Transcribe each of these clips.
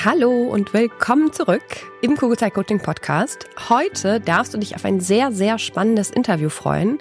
Hallo und willkommen zurück im Kugelzeit Coaching Podcast. Heute darfst du dich auf ein sehr, sehr spannendes Interview freuen.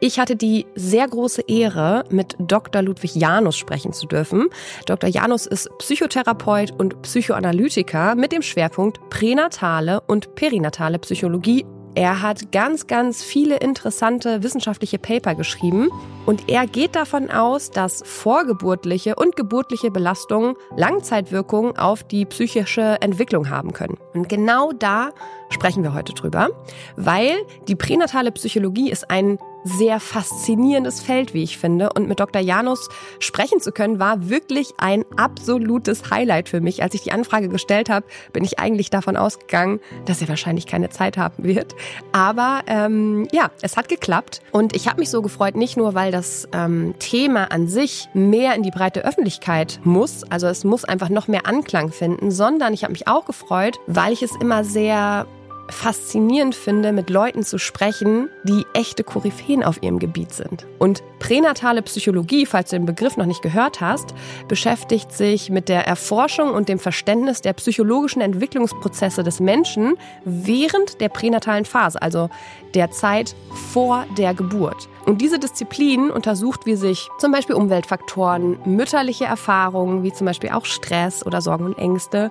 Ich hatte die sehr große Ehre, mit Dr. Ludwig Janus sprechen zu dürfen. Dr. Janus ist Psychotherapeut und Psychoanalytiker mit dem Schwerpunkt pränatale und perinatale Psychologie er hat ganz, ganz viele interessante wissenschaftliche Paper geschrieben und er geht davon aus, dass vorgeburtliche und geburtliche Belastungen Langzeitwirkungen auf die psychische Entwicklung haben können. Und genau da sprechen wir heute drüber, weil die pränatale Psychologie ist ein sehr faszinierendes Feld, wie ich finde. Und mit Dr. Janus sprechen zu können, war wirklich ein absolutes Highlight für mich. Als ich die Anfrage gestellt habe, bin ich eigentlich davon ausgegangen, dass er wahrscheinlich keine Zeit haben wird. Aber ähm, ja, es hat geklappt. Und ich habe mich so gefreut, nicht nur, weil das ähm, Thema an sich mehr in die breite Öffentlichkeit muss, also es muss einfach noch mehr Anklang finden, sondern ich habe mich auch gefreut, weil ich es immer sehr faszinierend finde, mit Leuten zu sprechen, die echte Koryphäen auf ihrem Gebiet sind. Und pränatale Psychologie, falls du den Begriff noch nicht gehört hast, beschäftigt sich mit der Erforschung und dem Verständnis der psychologischen Entwicklungsprozesse des Menschen während der pränatalen Phase, also der Zeit vor der Geburt. Und diese Disziplin untersucht, wie sich zum Beispiel Umweltfaktoren, mütterliche Erfahrungen, wie zum Beispiel auch Stress oder Sorgen und Ängste,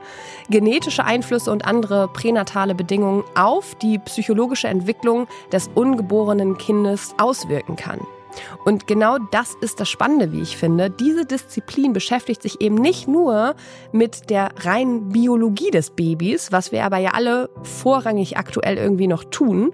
genetische Einflüsse und andere pränatale Bedingungen auf die psychologische Entwicklung des ungeborenen Kindes auswirken kann. Und genau das ist das Spannende, wie ich finde. Diese Disziplin beschäftigt sich eben nicht nur mit der reinen Biologie des Babys, was wir aber ja alle vorrangig aktuell irgendwie noch tun,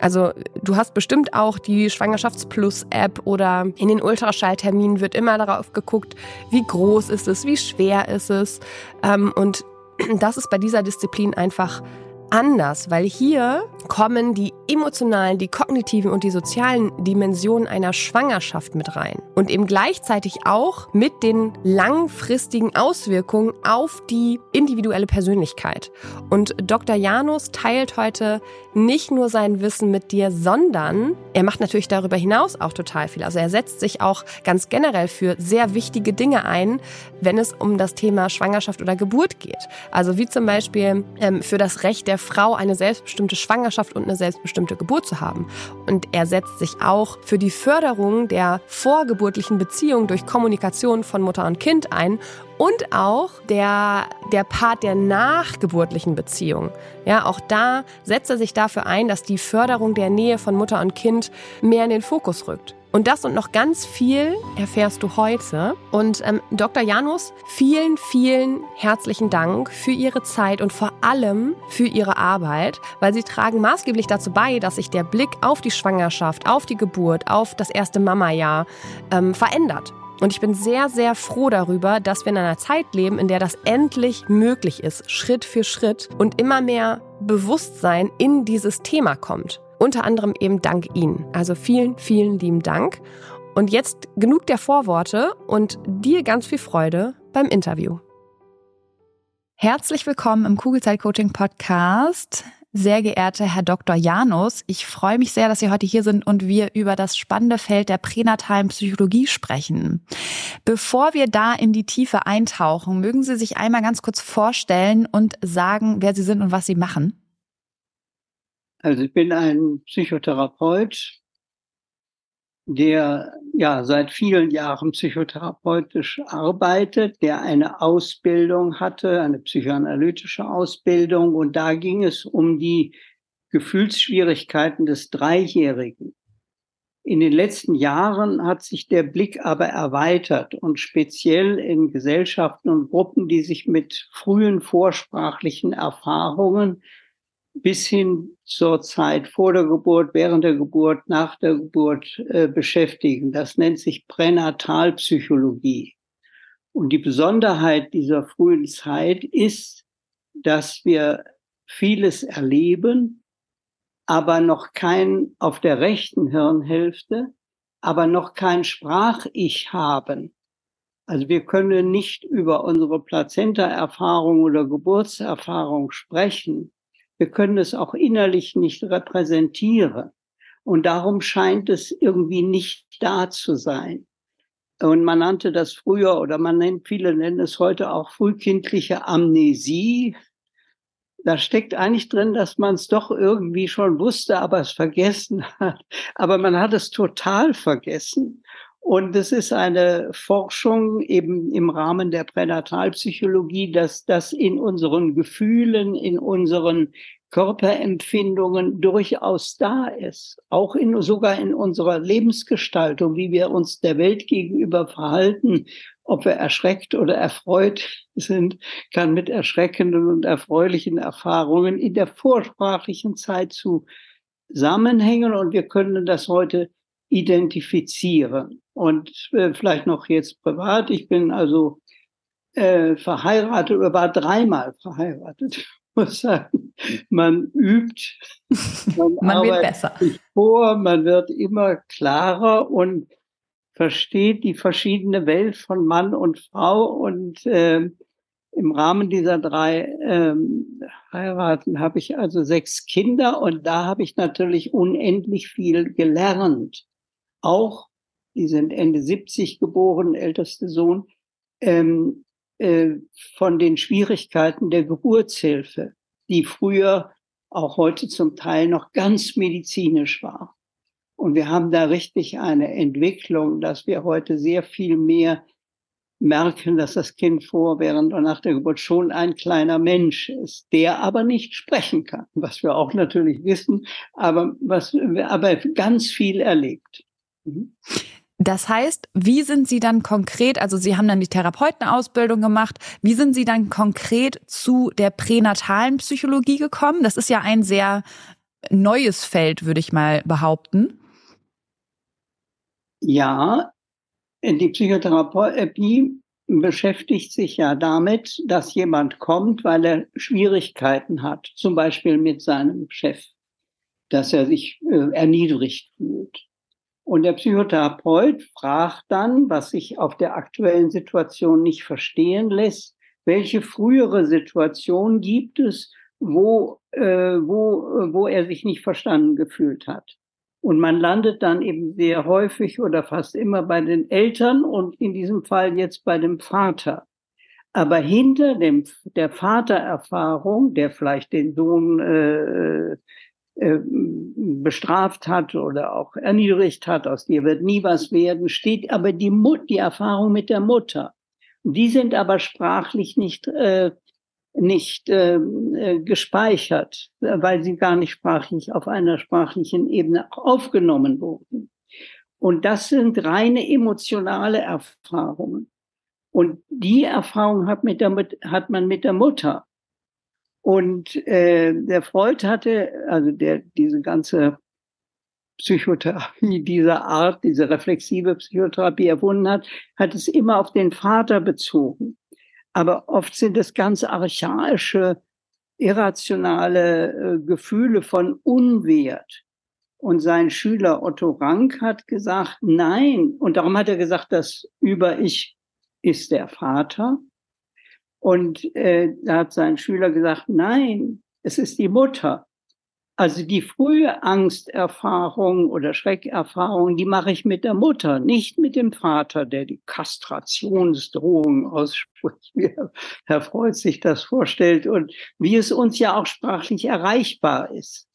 also du hast bestimmt auch die Schwangerschaftsplus-App oder in den Ultraschallterminen wird immer darauf geguckt, wie groß ist es, wie schwer ist es. Ähm, und das ist bei dieser Disziplin einfach anders, weil hier kommen die emotionalen, die kognitiven und die sozialen Dimensionen einer Schwangerschaft mit rein. Und eben gleichzeitig auch mit den langfristigen Auswirkungen auf die individuelle Persönlichkeit. Und Dr. Janus teilt heute nicht nur sein Wissen mit dir, sondern er macht natürlich darüber hinaus auch total viel. Also er setzt sich auch ganz generell für sehr wichtige Dinge ein, wenn es um das Thema Schwangerschaft oder Geburt geht. Also wie zum Beispiel ähm, für das Recht der Frau, eine selbstbestimmte Schwangerschaft und eine selbstbestimmte selbstbestimmte Geburt zu haben. Und er setzt sich auch für die Förderung der vorgeburtlichen Beziehung durch Kommunikation von Mutter und Kind ein und auch der, der Part der nachgeburtlichen Beziehung. Ja, auch da setzt er sich dafür ein, dass die Förderung der Nähe von Mutter und Kind mehr in den Fokus rückt. Und das und noch ganz viel erfährst du heute. Und ähm, Dr. Janus, vielen, vielen herzlichen Dank für Ihre Zeit und vor allem für Ihre Arbeit, weil Sie tragen maßgeblich dazu bei, dass sich der Blick auf die Schwangerschaft, auf die Geburt, auf das erste Mama-Jahr ähm, verändert. Und ich bin sehr, sehr froh darüber, dass wir in einer Zeit leben, in der das endlich möglich ist, Schritt für Schritt und immer mehr Bewusstsein in dieses Thema kommt. Unter anderem eben dank Ihnen. Also vielen, vielen lieben Dank. Und jetzt genug der Vorworte und dir ganz viel Freude beim Interview. Herzlich willkommen im Kugelzeit Coaching Podcast. Sehr geehrter Herr Dr. Janus, ich freue mich sehr, dass Sie heute hier sind und wir über das spannende Feld der pränatalen Psychologie sprechen. Bevor wir da in die Tiefe eintauchen, mögen Sie sich einmal ganz kurz vorstellen und sagen, wer Sie sind und was Sie machen? Also ich bin ein Psychotherapeut, der ja seit vielen Jahren psychotherapeutisch arbeitet, der eine Ausbildung hatte, eine psychoanalytische Ausbildung. Und da ging es um die Gefühlsschwierigkeiten des Dreijährigen. In den letzten Jahren hat sich der Blick aber erweitert und speziell in Gesellschaften und Gruppen, die sich mit frühen vorsprachlichen Erfahrungen bis hin zur Zeit vor der Geburt, während der Geburt, nach der Geburt äh, beschäftigen. Das nennt sich Pränatalpsychologie. Und die Besonderheit dieser frühen Zeit ist, dass wir vieles erleben, aber noch kein auf der rechten Hirnhälfte, aber noch kein Sprach-Ich haben. Also wir können nicht über unsere Plazenta-Erfahrung oder Geburtserfahrung sprechen, wir können es auch innerlich nicht repräsentieren. Und darum scheint es irgendwie nicht da zu sein. Und man nannte das früher oder man nennt, viele nennen es heute auch frühkindliche Amnesie. Da steckt eigentlich drin, dass man es doch irgendwie schon wusste, aber es vergessen hat. Aber man hat es total vergessen. Und es ist eine Forschung eben im Rahmen der Pränatalpsychologie, dass das in unseren Gefühlen, in unseren Körperempfindungen durchaus da ist. Auch in, sogar in unserer Lebensgestaltung, wie wir uns der Welt gegenüber verhalten, ob wir erschreckt oder erfreut sind, kann mit erschreckenden und erfreulichen Erfahrungen in der vorsprachlichen Zeit zusammenhängen und wir können das heute identifizieren. Und äh, vielleicht noch jetzt privat. Ich bin also äh, verheiratet oder war dreimal verheiratet. muss sagen, man übt, man, man wird besser. vor, man wird immer klarer und versteht die verschiedene Welt von Mann und Frau und äh, im Rahmen dieser drei ähm, Heiraten habe ich also sechs Kinder und da habe ich natürlich unendlich viel gelernt auch, die sind Ende 70 geboren, älteste Sohn, ähm, äh, von den Schwierigkeiten der Geburtshilfe, die früher auch heute zum Teil noch ganz medizinisch war. Und wir haben da richtig eine Entwicklung, dass wir heute sehr viel mehr merken, dass das Kind vor, während und nach der Geburt schon ein kleiner Mensch ist, der aber nicht sprechen kann, was wir auch natürlich wissen, aber was, aber ganz viel erlebt. Mhm. Das heißt, wie sind Sie dann konkret, also Sie haben dann die Therapeutenausbildung gemacht, wie sind Sie dann konkret zu der pränatalen Psychologie gekommen? Das ist ja ein sehr neues Feld, würde ich mal behaupten. Ja, die Psychotherapie beschäftigt sich ja damit, dass jemand kommt, weil er Schwierigkeiten hat, zum Beispiel mit seinem Chef, dass er sich äh, erniedrigt fühlt und der Psychotherapeut fragt dann, was sich auf der aktuellen Situation nicht verstehen lässt, welche frühere Situation gibt es, wo, äh, wo, wo er sich nicht verstanden gefühlt hat. Und man landet dann eben sehr häufig oder fast immer bei den Eltern und in diesem Fall jetzt bei dem Vater. Aber hinter dem, der Vatererfahrung, der vielleicht den Sohn äh, bestraft hat oder auch erniedrigt hat, aus dir wird nie was werden, steht aber die, Mut, die Erfahrung mit der Mutter. Die sind aber sprachlich nicht, äh, nicht äh, gespeichert, weil sie gar nicht sprachlich auf einer sprachlichen Ebene aufgenommen wurden. Und das sind reine emotionale Erfahrungen. Und die Erfahrung hat, mit der, hat man mit der Mutter. Und äh, der Freud hatte, also der diese ganze Psychotherapie dieser Art, diese reflexive Psychotherapie erfunden hat, hat es immer auf den Vater bezogen. Aber oft sind es ganz archaische, irrationale äh, Gefühle von Unwert. Und sein Schüler Otto Rank hat gesagt, nein. Und darum hat er gesagt, das Über-Ich ist der Vater. Und äh, da hat sein Schüler gesagt, nein, es ist die Mutter. Also die frühe Angsterfahrung oder Schreckerfahrung, die mache ich mit der Mutter, nicht mit dem Vater, der die Kastrationsdrohung ausspricht, wie Herr Freud sich das vorstellt und wie es uns ja auch sprachlich erreichbar ist.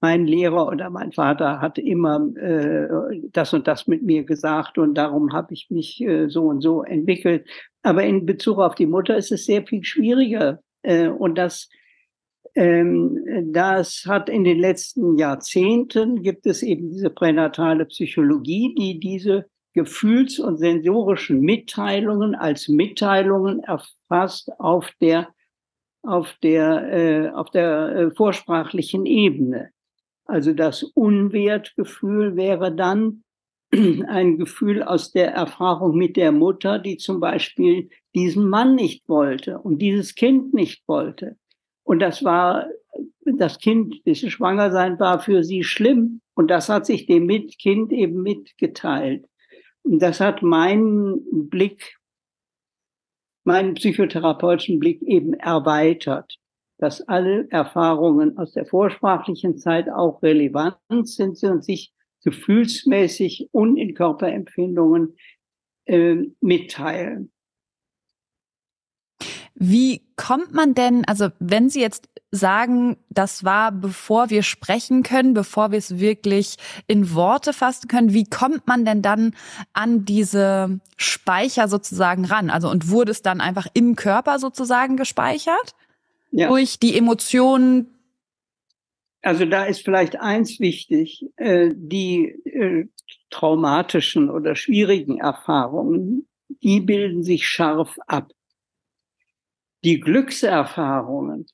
Mein Lehrer oder mein Vater hat immer äh, das und das mit mir gesagt und darum habe ich mich äh, so und so entwickelt. Aber in Bezug auf die Mutter ist es sehr viel schwieriger. Äh, und das, ähm, das hat in den letzten Jahrzehnten gibt es eben diese pränatale Psychologie, die diese gefühls- und sensorischen Mitteilungen als Mitteilungen erfasst auf der auf der äh, auf der äh, vorsprachlichen Ebene. Also das Unwertgefühl wäre dann ein Gefühl aus der Erfahrung mit der Mutter, die zum Beispiel diesen Mann nicht wollte und dieses Kind nicht wollte. Und das war, das Kind, das schwanger sein war für sie schlimm. Und das hat sich dem Kind eben mitgeteilt. Und das hat meinen Blick, meinen psychotherapeutischen Blick eben erweitert, dass alle Erfahrungen aus der vorsprachlichen Zeit auch relevant sind und sich gefühlsmäßig und in Körperempfindungen äh, mitteilen. Wie kommt man denn, also wenn Sie jetzt sagen, das war bevor wir sprechen können, bevor wir es wirklich in Worte fassen können, wie kommt man denn dann an diese Speicher sozusagen ran? Also und wurde es dann einfach im Körper sozusagen gespeichert? Ja. Durch die Emotionen, also da ist vielleicht eins wichtig, äh, die äh, traumatischen oder schwierigen Erfahrungen, die bilden sich scharf ab. Die Glückserfahrungen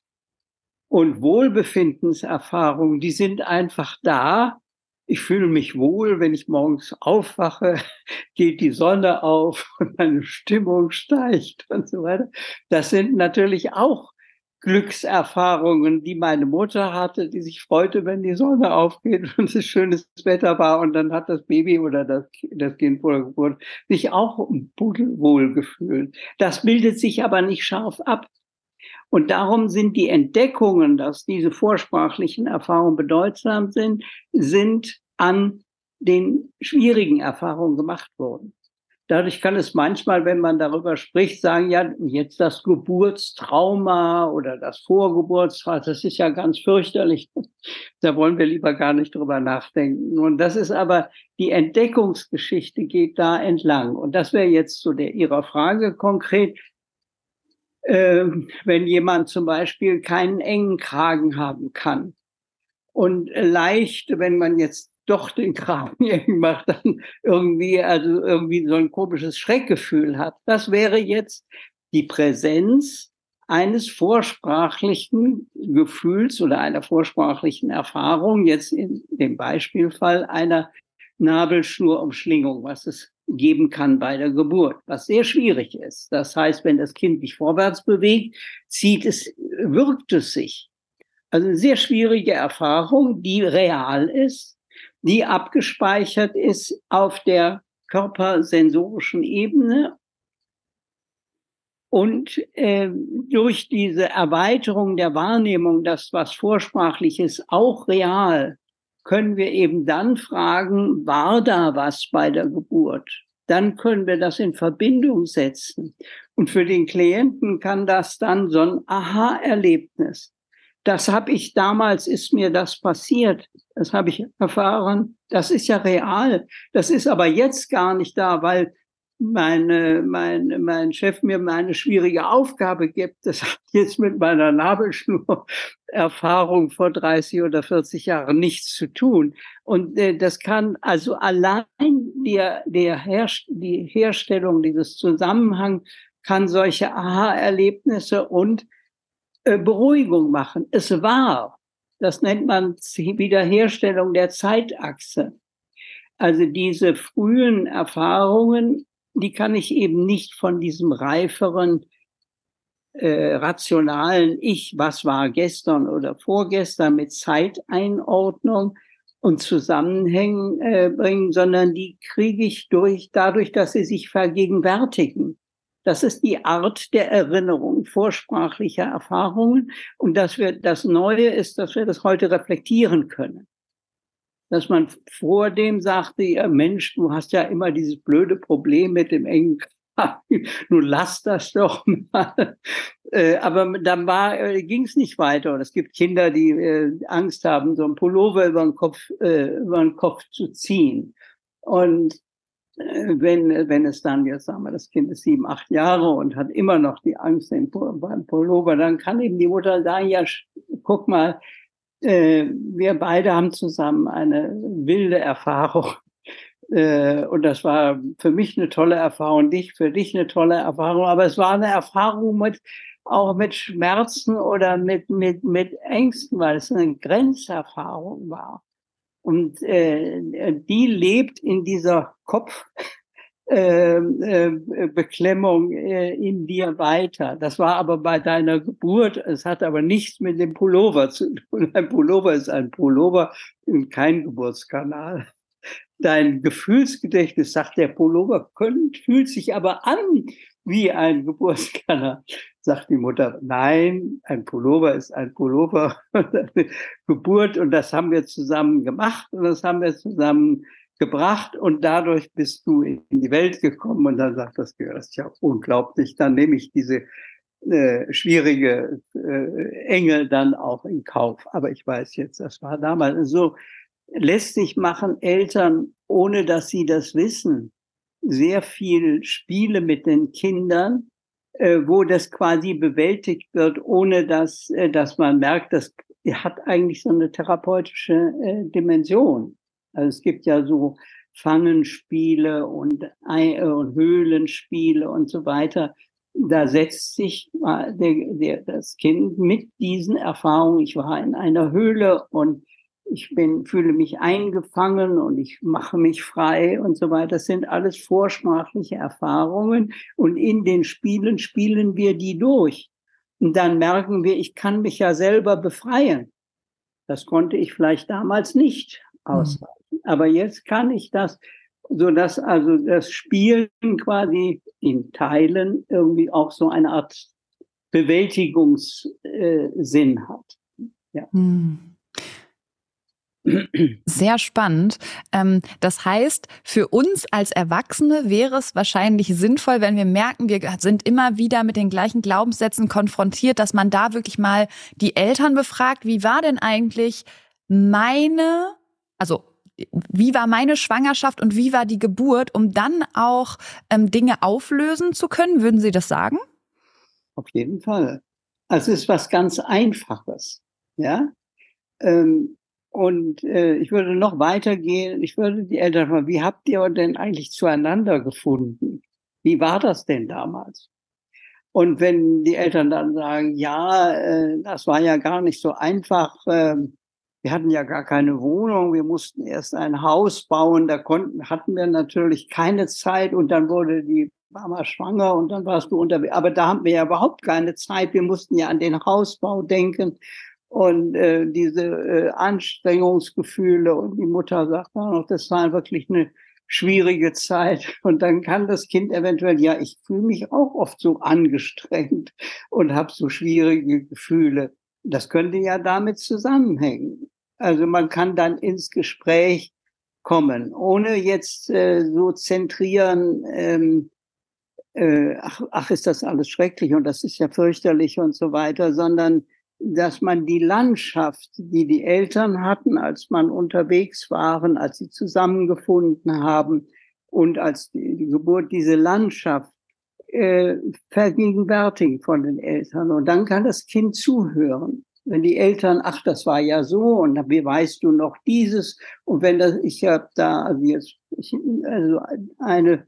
und Wohlbefindenserfahrungen, die sind einfach da. Ich fühle mich wohl, wenn ich morgens aufwache, geht die Sonne auf und meine Stimmung steigt und so weiter. Das sind natürlich auch Glückserfahrungen, die meine Mutter hatte, die sich freute, wenn die Sonne aufgeht und es schönes Wetter war und dann hat das Baby oder das, das Kind vor der Geburt sich auch wohl gefühlt. Das bildet sich aber nicht scharf ab. Und darum sind die Entdeckungen, dass diese vorsprachlichen Erfahrungen bedeutsam sind, sind an den schwierigen Erfahrungen gemacht worden. Dadurch kann es manchmal, wenn man darüber spricht, sagen, ja, jetzt das Geburtstrauma oder das Vorgeburtstrauma, das ist ja ganz fürchterlich. Da wollen wir lieber gar nicht drüber nachdenken. Und das ist aber, die Entdeckungsgeschichte geht da entlang. Und das wäre jetzt zu der Ihrer Frage konkret. Äh, wenn jemand zum Beispiel keinen engen Kragen haben kann und leicht, wenn man jetzt doch den Kragen eng macht, dann irgendwie, also irgendwie so ein komisches Schreckgefühl hat. Das wäre jetzt die Präsenz eines vorsprachlichen Gefühls oder einer vorsprachlichen Erfahrung, jetzt in dem Beispielfall einer Nabelschnurumschlingung, was es geben kann bei der Geburt, was sehr schwierig ist. Das heißt, wenn das Kind sich vorwärts bewegt, zieht es, wirkt es sich. Also eine sehr schwierige Erfahrung, die real ist, die abgespeichert ist auf der körpersensorischen Ebene. Und äh, durch diese Erweiterung der Wahrnehmung, dass was vorsprachlich ist, auch real, können wir eben dann fragen, war da was bei der Geburt? Dann können wir das in Verbindung setzen. Und für den Klienten kann das dann so ein Aha-Erlebnis das habe ich damals, ist mir das passiert. Das habe ich erfahren. Das ist ja real. Das ist aber jetzt gar nicht da, weil meine, mein, mein Chef mir eine schwierige Aufgabe gibt. Das hat jetzt mit meiner Nabelschnur-Erfahrung vor 30 oder 40 Jahren nichts zu tun. Und äh, das kann also allein der, der Herst die Herstellung dieses Zusammenhang kann solche Aha-Erlebnisse und Beruhigung machen. Es war, das nennt man Wiederherstellung der Zeitachse. Also diese frühen Erfahrungen, die kann ich eben nicht von diesem reiferen, äh, rationalen Ich, was war gestern oder vorgestern mit Zeiteinordnung und Zusammenhängen äh, bringen, sondern die kriege ich durch, dadurch, dass sie sich vergegenwärtigen. Das ist die Art der Erinnerung vorsprachlicher Erfahrungen. Und dass wir, das Neue ist, dass wir das heute reflektieren können. Dass man vor dem sagte, ja Mensch, du hast ja immer dieses blöde Problem mit dem engen Nun lass das doch mal. Äh, aber dann war, äh, ging es nicht weiter. Und es gibt Kinder, die äh, Angst haben, so ein Pullover über den Kopf, über den Kopf zu ziehen. Und wenn, wenn es dann, jetzt sagen wir, das Kind ist sieben, acht Jahre und hat immer noch die Angst beim Pullover, dann kann eben die Mutter sagen, ja, guck mal, äh, wir beide haben zusammen eine wilde Erfahrung. Äh, und das war für mich eine tolle Erfahrung, dich, für dich eine tolle Erfahrung. Aber es war eine Erfahrung mit, auch mit Schmerzen oder mit, mit, mit Ängsten, weil es eine Grenzerfahrung war. Und äh, die lebt in dieser Kopfbeklemmung äh, äh, äh, in dir weiter. Das war aber bei deiner Geburt, es hat aber nichts mit dem Pullover zu tun. Ein Pullover ist ein Pullover und kein Geburtskanal. Dein Gefühlsgedächtnis sagt, der Pullover könnt, fühlt sich aber an wie ein Geburtskanal sagt die Mutter, nein, ein Pullover ist ein Pullover, Geburt und das haben wir zusammen gemacht und das haben wir zusammen gebracht. Und dadurch bist du in die Welt gekommen. Und dann sagt das Gehör, das ist ja unglaublich, dann nehme ich diese äh, schwierige äh, Enge dann auch in Kauf. Aber ich weiß jetzt, das war damals so, lässt sich machen Eltern, ohne dass sie das wissen, sehr viel Spiele mit den Kindern, äh, wo das quasi bewältigt wird, ohne dass, äh, dass man merkt, das hat eigentlich so eine therapeutische äh, Dimension. Also es gibt ja so Fangenspiele und, äh, und Höhlenspiele und so weiter. Da setzt sich äh, der, der, das Kind mit diesen Erfahrungen, ich war in einer Höhle und ich bin, fühle mich eingefangen und ich mache mich frei und so weiter. Das sind alles vorsprachliche Erfahrungen und in den Spielen spielen wir die durch. Und dann merken wir, ich kann mich ja selber befreien. Das konnte ich vielleicht damals nicht ausreichen. Mhm. Aber jetzt kann ich das, so dass also das Spielen quasi in Teilen irgendwie auch so eine Art Bewältigungssinn hat. Ja. Mhm. Sehr spannend. Ähm, das heißt, für uns als Erwachsene wäre es wahrscheinlich sinnvoll, wenn wir merken, wir sind immer wieder mit den gleichen Glaubenssätzen konfrontiert, dass man da wirklich mal die Eltern befragt, wie war denn eigentlich meine, also wie war meine Schwangerschaft und wie war die Geburt, um dann auch ähm, Dinge auflösen zu können? Würden Sie das sagen? Auf jeden Fall. Also es ist was ganz Einfaches. Ja, ähm, und äh, ich würde noch weitergehen. Ich würde die Eltern fragen, wie habt ihr denn eigentlich zueinander gefunden? Wie war das denn damals? Und wenn die Eltern dann sagen, ja, äh, das war ja gar nicht so einfach, äh, wir hatten ja gar keine Wohnung, wir mussten erst ein Haus bauen, da konnten, hatten wir natürlich keine Zeit und dann wurde die Mama schwanger und dann warst du unterwegs. Aber da haben wir ja überhaupt keine Zeit. Wir mussten ja an den Hausbau denken und äh, diese äh, Anstrengungsgefühle und die Mutter sagt auch noch, das war wirklich eine schwierige Zeit und dann kann das Kind eventuell, ja, ich fühle mich auch oft so angestrengt und habe so schwierige Gefühle. Das könnte ja damit zusammenhängen. Also man kann dann ins Gespräch kommen, ohne jetzt äh, so zentrieren, ähm, äh, ach, ach, ist das alles schrecklich und das ist ja fürchterlich und so weiter, sondern dass man die Landschaft, die die Eltern hatten, als man unterwegs waren, als sie zusammengefunden haben und als die, die Geburt, diese Landschaft äh, vergegenwärtigen von den Eltern. Und dann kann das Kind zuhören. Wenn die Eltern, ach, das war ja so und wie weißt du noch dieses? Und wenn das, ich habe da, also jetzt, ich, also eine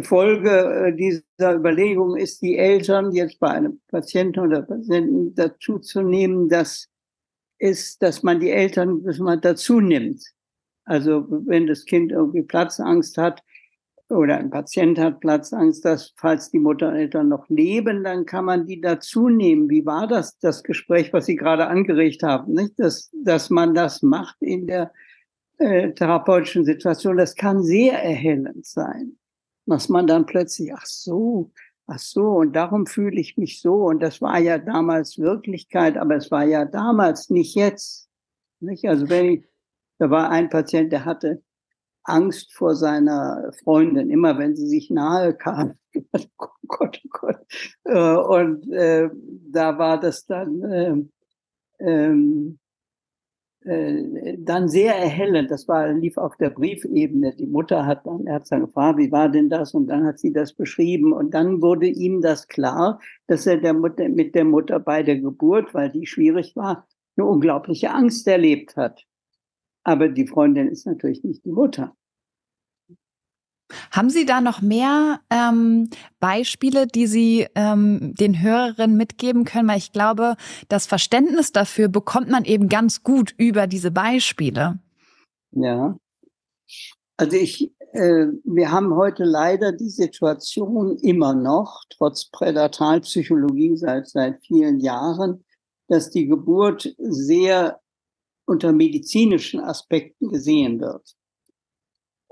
Folge äh, dieser Überlegung ist, die Eltern jetzt bei einem Patienten oder Patienten dazu zu nehmen, dass ist, dass man die Eltern, dass man dazu nimmt. Also wenn das Kind irgendwie Platzangst hat oder ein Patient hat Platzangst, dass falls die Mutter und Eltern noch leben, dann kann man die dazu nehmen. Wie war das, das Gespräch, was Sie gerade angeregt haben, nicht? Dass, dass man das macht in der äh, therapeutischen Situation, das kann sehr erhellend sein dass man dann plötzlich, ach so, ach so, und darum fühle ich mich so. Und das war ja damals Wirklichkeit, aber es war ja damals, nicht jetzt. Nicht? Also wenn ich, da war ein Patient, der hatte Angst vor seiner Freundin, immer wenn sie sich nahe kam. oh Gott, oh Gott. Äh, und äh, da war das dann, äh, dann sehr erhellend. Das war, lief auf der Briefebene. Die Mutter hat dann, er hat dann gefragt, wie war denn das? Und dann hat sie das beschrieben. Und dann wurde ihm das klar, dass er der Mutter, mit der Mutter bei der Geburt, weil die schwierig war, eine unglaubliche Angst erlebt hat. Aber die Freundin ist natürlich nicht die Mutter. Haben Sie da noch mehr ähm, Beispiele, die Sie ähm, den Hörerinnen mitgeben können? Weil ich glaube, das Verständnis dafür bekommt man eben ganz gut über diese Beispiele. Ja. Also ich, äh, wir haben heute leider die Situation immer noch, trotz Pränatalpsychologie seit, seit vielen Jahren, dass die Geburt sehr unter medizinischen Aspekten gesehen wird.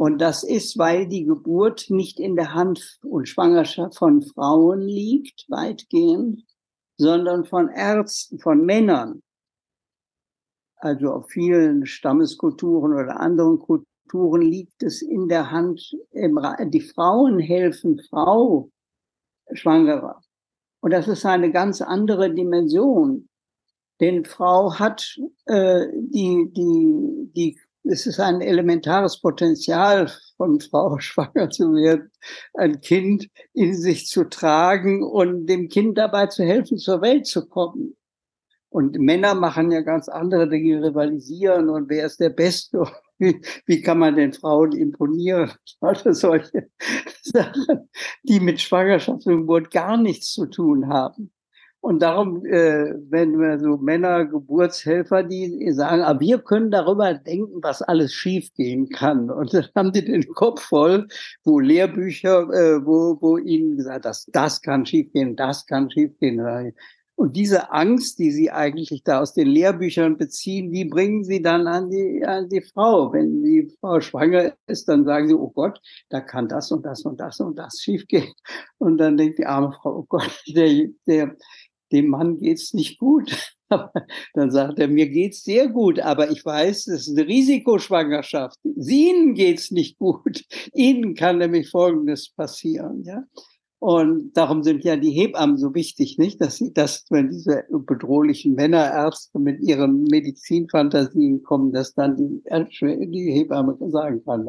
Und das ist, weil die Geburt nicht in der Hand und Schwangerschaft von Frauen liegt, weitgehend, sondern von Ärzten, von Männern. Also auf vielen Stammeskulturen oder anderen Kulturen liegt es in der Hand, die Frauen helfen Frau Schwangerer. Und das ist eine ganz andere Dimension. Denn Frau hat äh, die, die, die es ist ein elementares Potenzial von Frau schwanger zu werden, ein Kind in sich zu tragen und dem Kind dabei zu helfen, zur Welt zu kommen. Und Männer machen ja ganz andere Dinge, rivalisieren und wer ist der Beste? Wie, kann man den Frauen imponieren? Also solche Sachen, die mit Schwangerschaft und Geburt gar nichts zu tun haben. Und darum, äh, wenn wir so Männer, Geburtshelfer, die sagen, aber ah, wir können darüber denken, was alles schiefgehen kann. Und dann haben die den Kopf voll, wo Lehrbücher, äh, wo, wo ihnen gesagt, das, das kann schiefgehen, das kann schiefgehen. Und diese Angst, die sie eigentlich da aus den Lehrbüchern beziehen, die bringen sie dann an die, an die Frau. Wenn die Frau schwanger ist, dann sagen sie, oh Gott, da kann das und das und das und das schiefgehen. Und dann denkt die arme Frau, oh Gott, der, der, dem Mann geht's nicht gut. Dann sagt er, mir geht's sehr gut, aber ich weiß, es ist eine Risikoschwangerschaft. Ihnen geht's nicht gut. Ihnen kann nämlich Folgendes passieren, ja. Und darum sind ja die Hebammen so wichtig, nicht? Dass sie das, wenn diese bedrohlichen Männerärzte mit ihren Medizinfantasien kommen, dass dann die, die Hebamme sagen kann,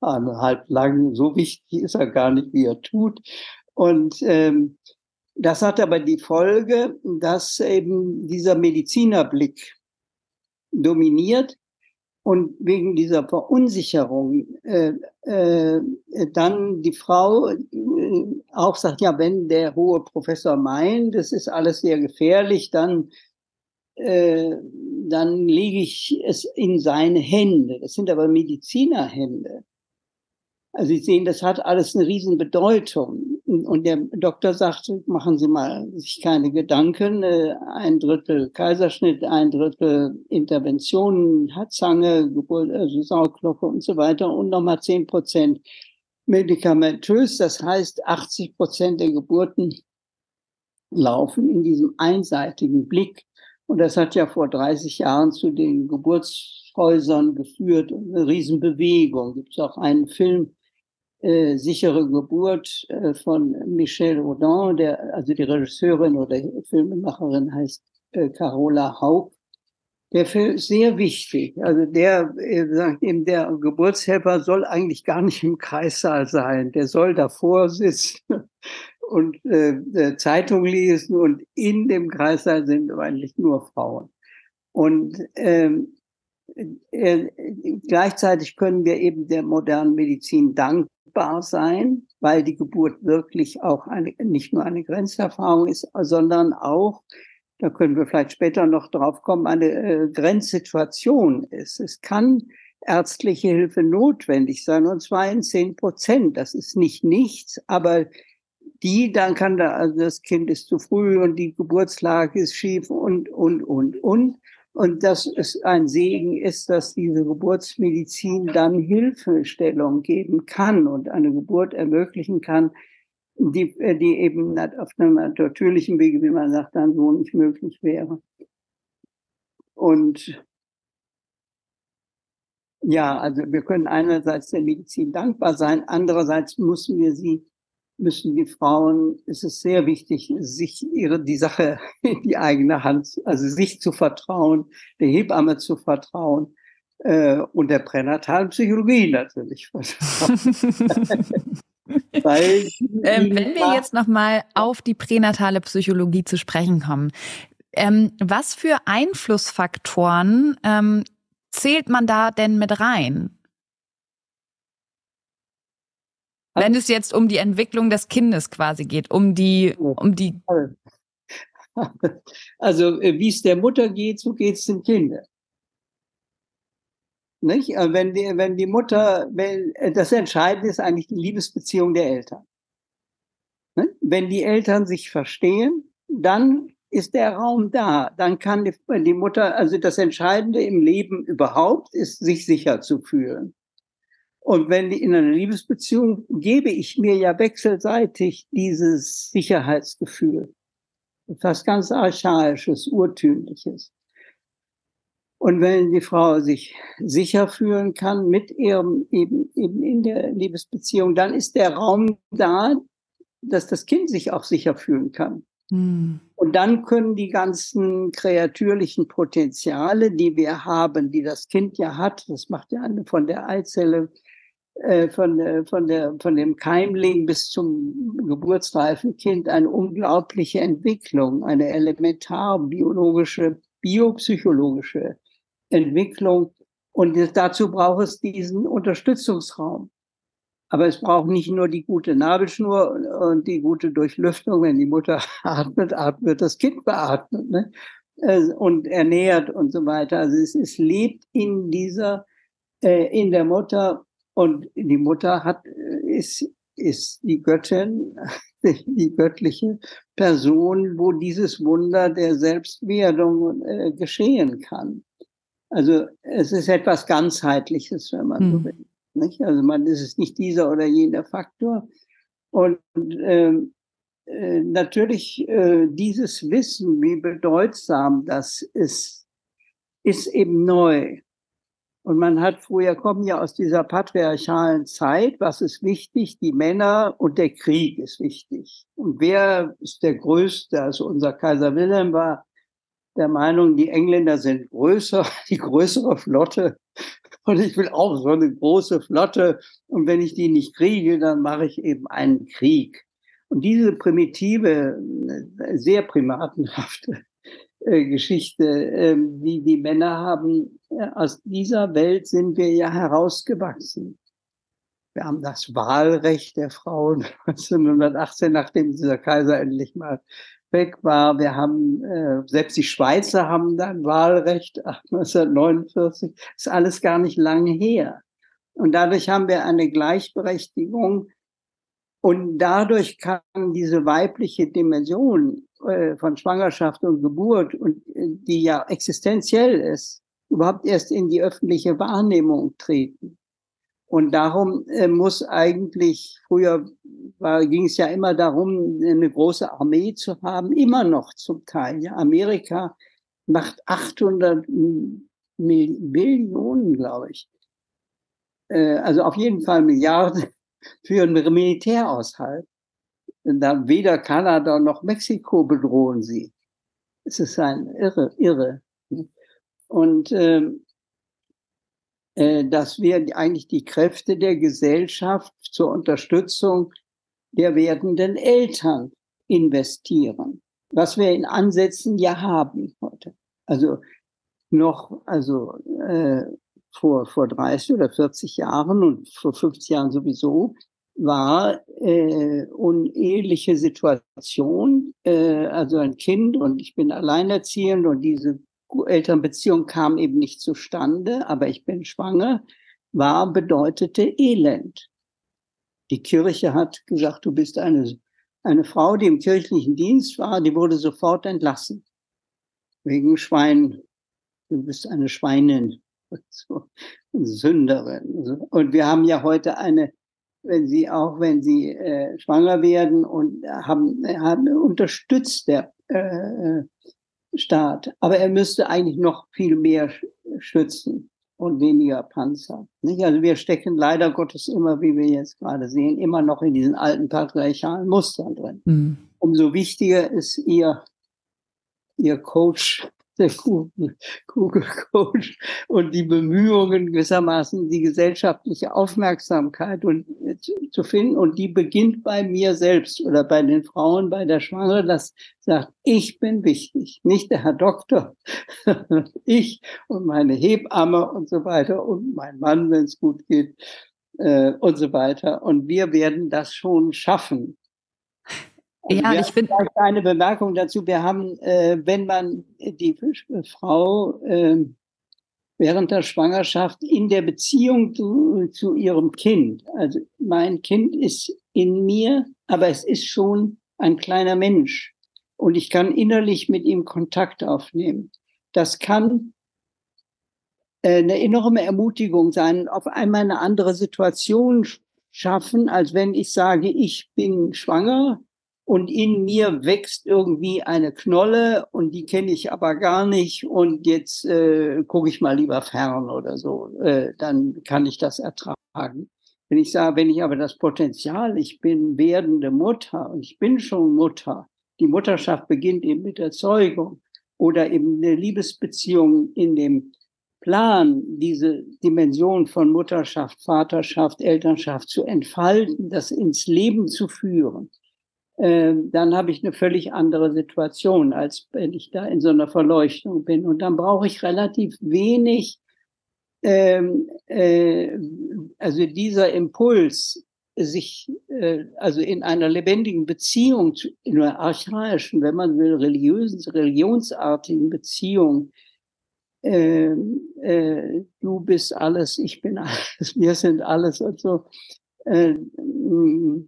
halb lang, so wichtig ist er gar nicht, wie er tut. Und ähm, das hat aber die Folge, dass eben dieser Medizinerblick dominiert und wegen dieser Verunsicherung äh, äh, dann die Frau äh, auch sagt, ja, wenn der hohe Professor meint, das ist alles sehr gefährlich, dann, äh, dann lege ich es in seine Hände. Das sind aber Medizinerhände. Also Sie sehen, das hat alles eine riesen Bedeutung. Und der Doktor sagte, machen Sie mal sich keine Gedanken. Äh, ein Drittel Kaiserschnitt, ein Drittel Interventionen, Zange, Geburt, also Sauglocke und so weiter und nochmal zehn Prozent medikamentös. Das heißt, 80 Prozent der Geburten laufen in diesem einseitigen Blick. Und das hat ja vor 30 Jahren zu den Geburtshäusern geführt. Eine Riesenbewegung. Gibt es auch einen Film, äh, sichere Geburt äh, von Michelle Audin, der, also die Regisseurin oder Filmemacherin heißt äh, Carola Haug, der ist sehr wichtig. Also der äh, sagt eben, der Geburtshelfer soll eigentlich gar nicht im Kreissaal sein. Der soll davor sitzen und äh, Zeitung lesen und in dem Kreissaal sind eigentlich nur Frauen. Und ähm, äh, gleichzeitig können wir eben der modernen Medizin dankbar sein, weil die Geburt wirklich auch eine, nicht nur eine Grenzerfahrung ist, sondern auch, da können wir vielleicht später noch drauf kommen, eine äh, Grenzsituation ist. Es kann ärztliche Hilfe notwendig sein, und zwar in zehn Prozent. Das ist nicht nichts, aber die, dann kann da, also das Kind ist zu früh und die Geburtslage ist schief und, und, und, und. Und dass es ein Segen ist, dass diese Geburtsmedizin dann Hilfestellung geben kann und eine Geburt ermöglichen kann, die, die eben auf einem natürlichen Wege, wie man sagt, dann so nicht möglich wäre. Und ja, also wir können einerseits der Medizin dankbar sein, andererseits müssen wir sie müssen die Frauen, es ist sehr wichtig, sich ihre, die Sache in die eigene Hand, also sich zu vertrauen, der Hebamme zu vertrauen äh, und der pränatalen Psychologie natürlich. Weil, ähm, wenn wir jetzt nochmal auf die pränatale Psychologie zu sprechen kommen, ähm, was für Einflussfaktoren ähm, zählt man da denn mit rein? Wenn es jetzt um die Entwicklung des Kindes quasi geht, um die, um die. Also, äh, wie es der Mutter geht, so geht es dem Kind. Nicht? Äh, wenn die, wenn die Mutter, wenn, äh, das Entscheidende ist eigentlich die Liebesbeziehung der Eltern. Wenn die Eltern sich verstehen, dann ist der Raum da. Dann kann die, die Mutter, also das Entscheidende im Leben überhaupt ist, sich sicher zu fühlen. Und wenn in einer Liebesbeziehung gebe ich mir ja wechselseitig dieses Sicherheitsgefühl. Etwas ganz Archaisches, Urtümliches. Und wenn die Frau sich sicher fühlen kann mit ihrem, eben, eben in der Liebesbeziehung, dann ist der Raum da, dass das Kind sich auch sicher fühlen kann. Hm. Und dann können die ganzen kreatürlichen Potenziale, die wir haben, die das Kind ja hat, das macht ja eine von der Eizelle von, äh, von, der, von dem Keimling bis zum geburtsreifen Kind eine unglaubliche Entwicklung, eine elementar biologische, biopsychologische Entwicklung. Und dazu braucht es diesen Unterstützungsraum. Aber es braucht nicht nur die gute Nabelschnur und die gute Durchlüftung. Wenn die Mutter atmet, atmet das Kind beatmet ne? Äh, und ernährt und so weiter. Also es, es lebt in dieser, in der Mutter und die Mutter hat, ist, ist die Göttin, die göttliche Person, wo dieses Wunder der Selbstwerdung äh, geschehen kann. Also es ist etwas ganzheitliches, wenn man mhm. so hm. will. Nicht? Also man ist es nicht dieser oder jener Faktor. Und ähm, äh, natürlich äh, dieses Wissen, wie bedeutsam das ist, ist eben neu. Und man hat früher, kommen ja aus dieser patriarchalen Zeit, was ist wichtig? Die Männer und der Krieg ist wichtig. Und wer ist der Größte? Also unser Kaiser Wilhelm war der Meinung, die Engländer sind größer, die größere Flotte. Und ich will auch so eine große Flotte. Und wenn ich die nicht kriege, dann mache ich eben einen Krieg. Und diese primitive, sehr primatenhafte äh, Geschichte, äh, wie die Männer haben, äh, aus dieser Welt sind wir ja herausgewachsen. Wir haben das Wahlrecht der Frauen 1918, nachdem dieser Kaiser endlich mal weg war. Wir haben, äh, selbst die Schweizer haben dann Wahlrecht 1949. Ist alles gar nicht lange her. Und dadurch haben wir eine Gleichberechtigung. Und dadurch kann diese weibliche Dimension von Schwangerschaft und Geburt und äh, die ja existenziell ist, überhaupt erst in die öffentliche Wahrnehmung treten. Und darum äh, muss eigentlich, früher ging es ja immer darum, eine große Armee zu haben, immer noch zum Teil. Ja, Amerika macht 800 Millionen, glaube ich. Äh, also auf jeden Fall Milliarden für einen Militäraushalt. Weder Kanada noch Mexiko bedrohen sie. Es ist ein irre, irre. Und ähm, äh, dass wir eigentlich die Kräfte der Gesellschaft zur Unterstützung der werdenden Eltern investieren, was wir in Ansätzen ja haben heute. Also noch, also äh, vor, vor 30 oder 40 Jahren und vor 50 Jahren sowieso war äh, uneheliche Situation, äh, also ein Kind und ich bin alleinerziehend und diese Elternbeziehung kam eben nicht zustande, aber ich bin schwanger, war, bedeutete Elend. Die Kirche hat gesagt, du bist eine, eine Frau, die im kirchlichen Dienst war, die wurde sofort entlassen. Wegen Schwein. Du bist eine Schweinin. So, Sünderin. Und wir haben ja heute eine, wenn sie auch, wenn sie äh, schwanger werden und haben, haben unterstützt der äh, Staat. Aber er müsste eigentlich noch viel mehr schützen und weniger Panzer. Nicht? Also wir stecken leider Gottes immer, wie wir jetzt gerade sehen, immer noch in diesen alten patriarchalen Mustern drin. Mhm. Umso wichtiger ist ihr, ihr Coach der Kugelcoach und die Bemühungen gewissermaßen die gesellschaftliche Aufmerksamkeit und, zu, zu, finden. Und die beginnt bei mir selbst oder bei den Frauen, bei der Schwangere, das sagt, ich bin wichtig, nicht der Herr Doktor, ich und meine Hebamme und so weiter und mein Mann, wenn es gut geht äh, und so weiter. Und wir werden das schon schaffen. Ja, ich finde. Eine Bemerkung dazu. Wir haben, äh, wenn man die Frau äh, während der Schwangerschaft in der Beziehung zu, zu ihrem Kind, also mein Kind ist in mir, aber es ist schon ein kleiner Mensch und ich kann innerlich mit ihm Kontakt aufnehmen. Das kann äh, eine enorme Ermutigung sein, auf einmal eine andere Situation schaffen, als wenn ich sage, ich bin schwanger und in mir wächst irgendwie eine Knolle und die kenne ich aber gar nicht und jetzt äh, gucke ich mal lieber fern oder so, äh, dann kann ich das ertragen. Wenn ich sage, wenn ich aber das Potenzial, ich bin werdende Mutter und ich bin schon Mutter, die Mutterschaft beginnt eben mit der Zeugung oder eben eine Liebesbeziehung in dem Plan, diese Dimension von Mutterschaft, Vaterschaft, Elternschaft zu entfalten, das ins Leben zu führen dann habe ich eine völlig andere Situation, als wenn ich da in so einer Verleuchtung bin. Und dann brauche ich relativ wenig, ähm, äh, also dieser Impuls, sich äh, also in einer lebendigen Beziehung, in einer archaischen, wenn man will, religiösen, religionsartigen Beziehung, äh, äh, du bist alles, ich bin alles, wir sind alles und so. Äh, äh,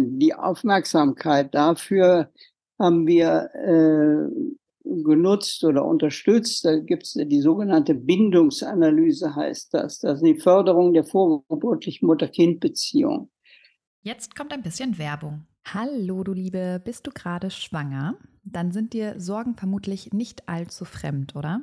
die Aufmerksamkeit dafür haben wir äh, genutzt oder unterstützt. Da gibt es die sogenannte Bindungsanalyse, heißt das. Das ist die Förderung der vorgeburtlichen Mutter-Kind-Beziehung. Jetzt kommt ein bisschen Werbung. Hallo, du Liebe, bist du gerade schwanger? Dann sind dir Sorgen vermutlich nicht allzu fremd, oder?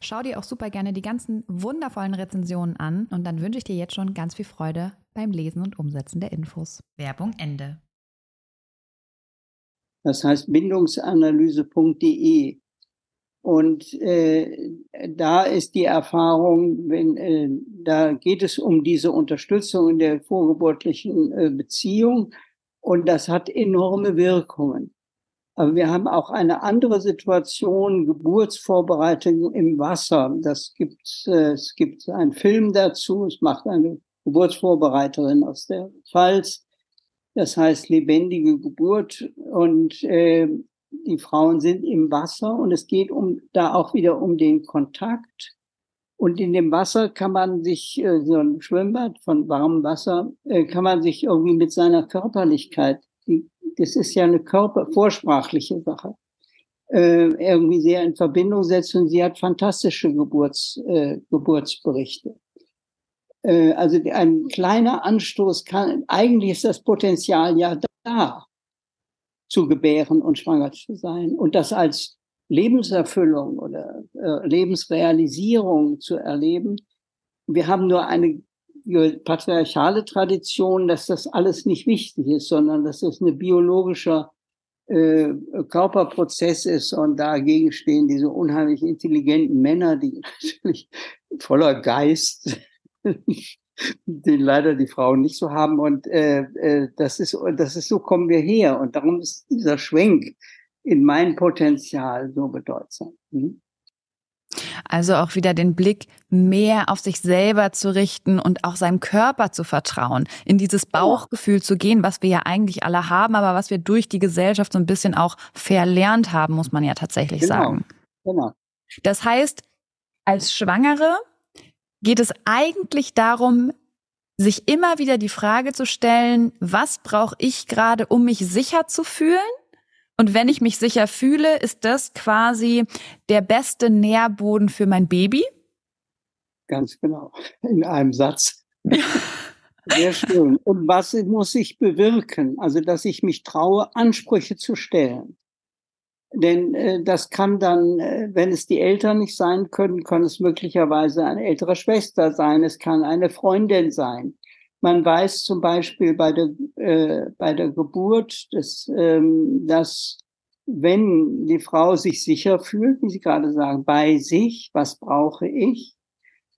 Schau dir auch super gerne die ganzen wundervollen Rezensionen an und dann wünsche ich dir jetzt schon ganz viel Freude beim Lesen und Umsetzen der Infos. Werbung Ende. Das heißt bindungsanalyse.de. Und äh, da ist die Erfahrung, wenn äh, da geht es um diese Unterstützung in der vorgeburtlichen äh, Beziehung und das hat enorme Wirkungen. Aber wir haben auch eine andere Situation, Geburtsvorbereitung im Wasser. Das gibt, äh, es gibt einen Film dazu. Es macht eine Geburtsvorbereiterin aus der Pfalz. Das heißt lebendige Geburt und äh, die Frauen sind im Wasser und es geht um da auch wieder um den Kontakt. Und in dem Wasser kann man sich, äh, so ein Schwimmbad von warmem Wasser, äh, kann man sich irgendwie mit seiner Körperlichkeit das ist ja eine Körper vorsprachliche Sache, äh, irgendwie sehr in Verbindung setzen. Und sie hat fantastische Geburts, äh, Geburtsberichte. Äh, also ein kleiner Anstoß kann, eigentlich ist das Potenzial ja da, zu gebären und schwanger zu sein. Und das als Lebenserfüllung oder äh, Lebensrealisierung zu erleben. Wir haben nur eine patriarchale Tradition, dass das alles nicht wichtig ist, sondern dass das ein biologischer äh, Körperprozess ist und dagegen stehen diese unheimlich intelligenten Männer, die natürlich voller Geist, den leider die Frauen nicht so haben und äh, äh, das ist das ist so kommen wir her und darum ist dieser Schwenk in mein Potenzial so bedeutsam. Hm? Also auch wieder den Blick mehr auf sich selber zu richten und auch seinem Körper zu vertrauen, in dieses Bauchgefühl zu gehen, was wir ja eigentlich alle haben, aber was wir durch die Gesellschaft so ein bisschen auch verlernt haben, muss man ja tatsächlich genau. sagen. Genau. Das heißt, als Schwangere geht es eigentlich darum, sich immer wieder die Frage zu stellen, was brauche ich gerade, um mich sicher zu fühlen? Und wenn ich mich sicher fühle, ist das quasi der beste Nährboden für mein Baby? Ganz genau. In einem Satz. Sehr schön. Und was muss ich bewirken? Also, dass ich mich traue, Ansprüche zu stellen. Denn äh, das kann dann, äh, wenn es die Eltern nicht sein können, kann es möglicherweise eine ältere Schwester sein, es kann eine Freundin sein. Man weiß zum Beispiel bei der, äh, bei der Geburt, dass, ähm, dass wenn die Frau sich sicher fühlt, wie Sie gerade sagen, bei sich, was brauche ich?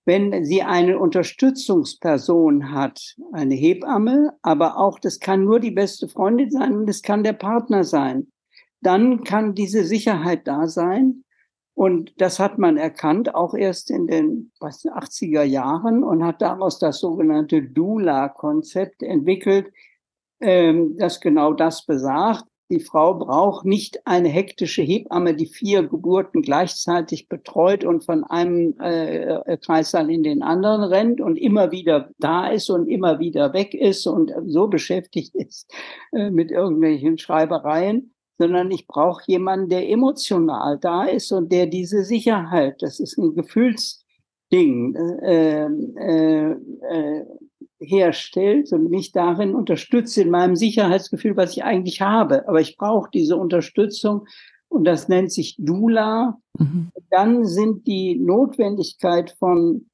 Wenn sie eine Unterstützungsperson hat, eine Hebamme, aber auch, das kann nur die beste Freundin sein und das kann der Partner sein, dann kann diese Sicherheit da sein. Und das hat man erkannt, auch erst in den was, 80er Jahren und hat daraus das sogenannte Dula-Konzept entwickelt, ähm, das genau das besagt. Die Frau braucht nicht eine hektische Hebamme, die vier Geburten gleichzeitig betreut und von einem äh, Kreissaal in den anderen rennt und immer wieder da ist und immer wieder weg ist und so beschäftigt ist äh, mit irgendwelchen Schreibereien, sondern ich brauche jemanden, der emotional da ist und der diese Sicherheit, das ist ein Gefühlsding, äh, äh, äh, herstellt und mich darin unterstützt in meinem Sicherheitsgefühl, was ich eigentlich habe. Aber ich brauche diese Unterstützung und das nennt sich Dula. Mhm. Dann sind die Notwendigkeit von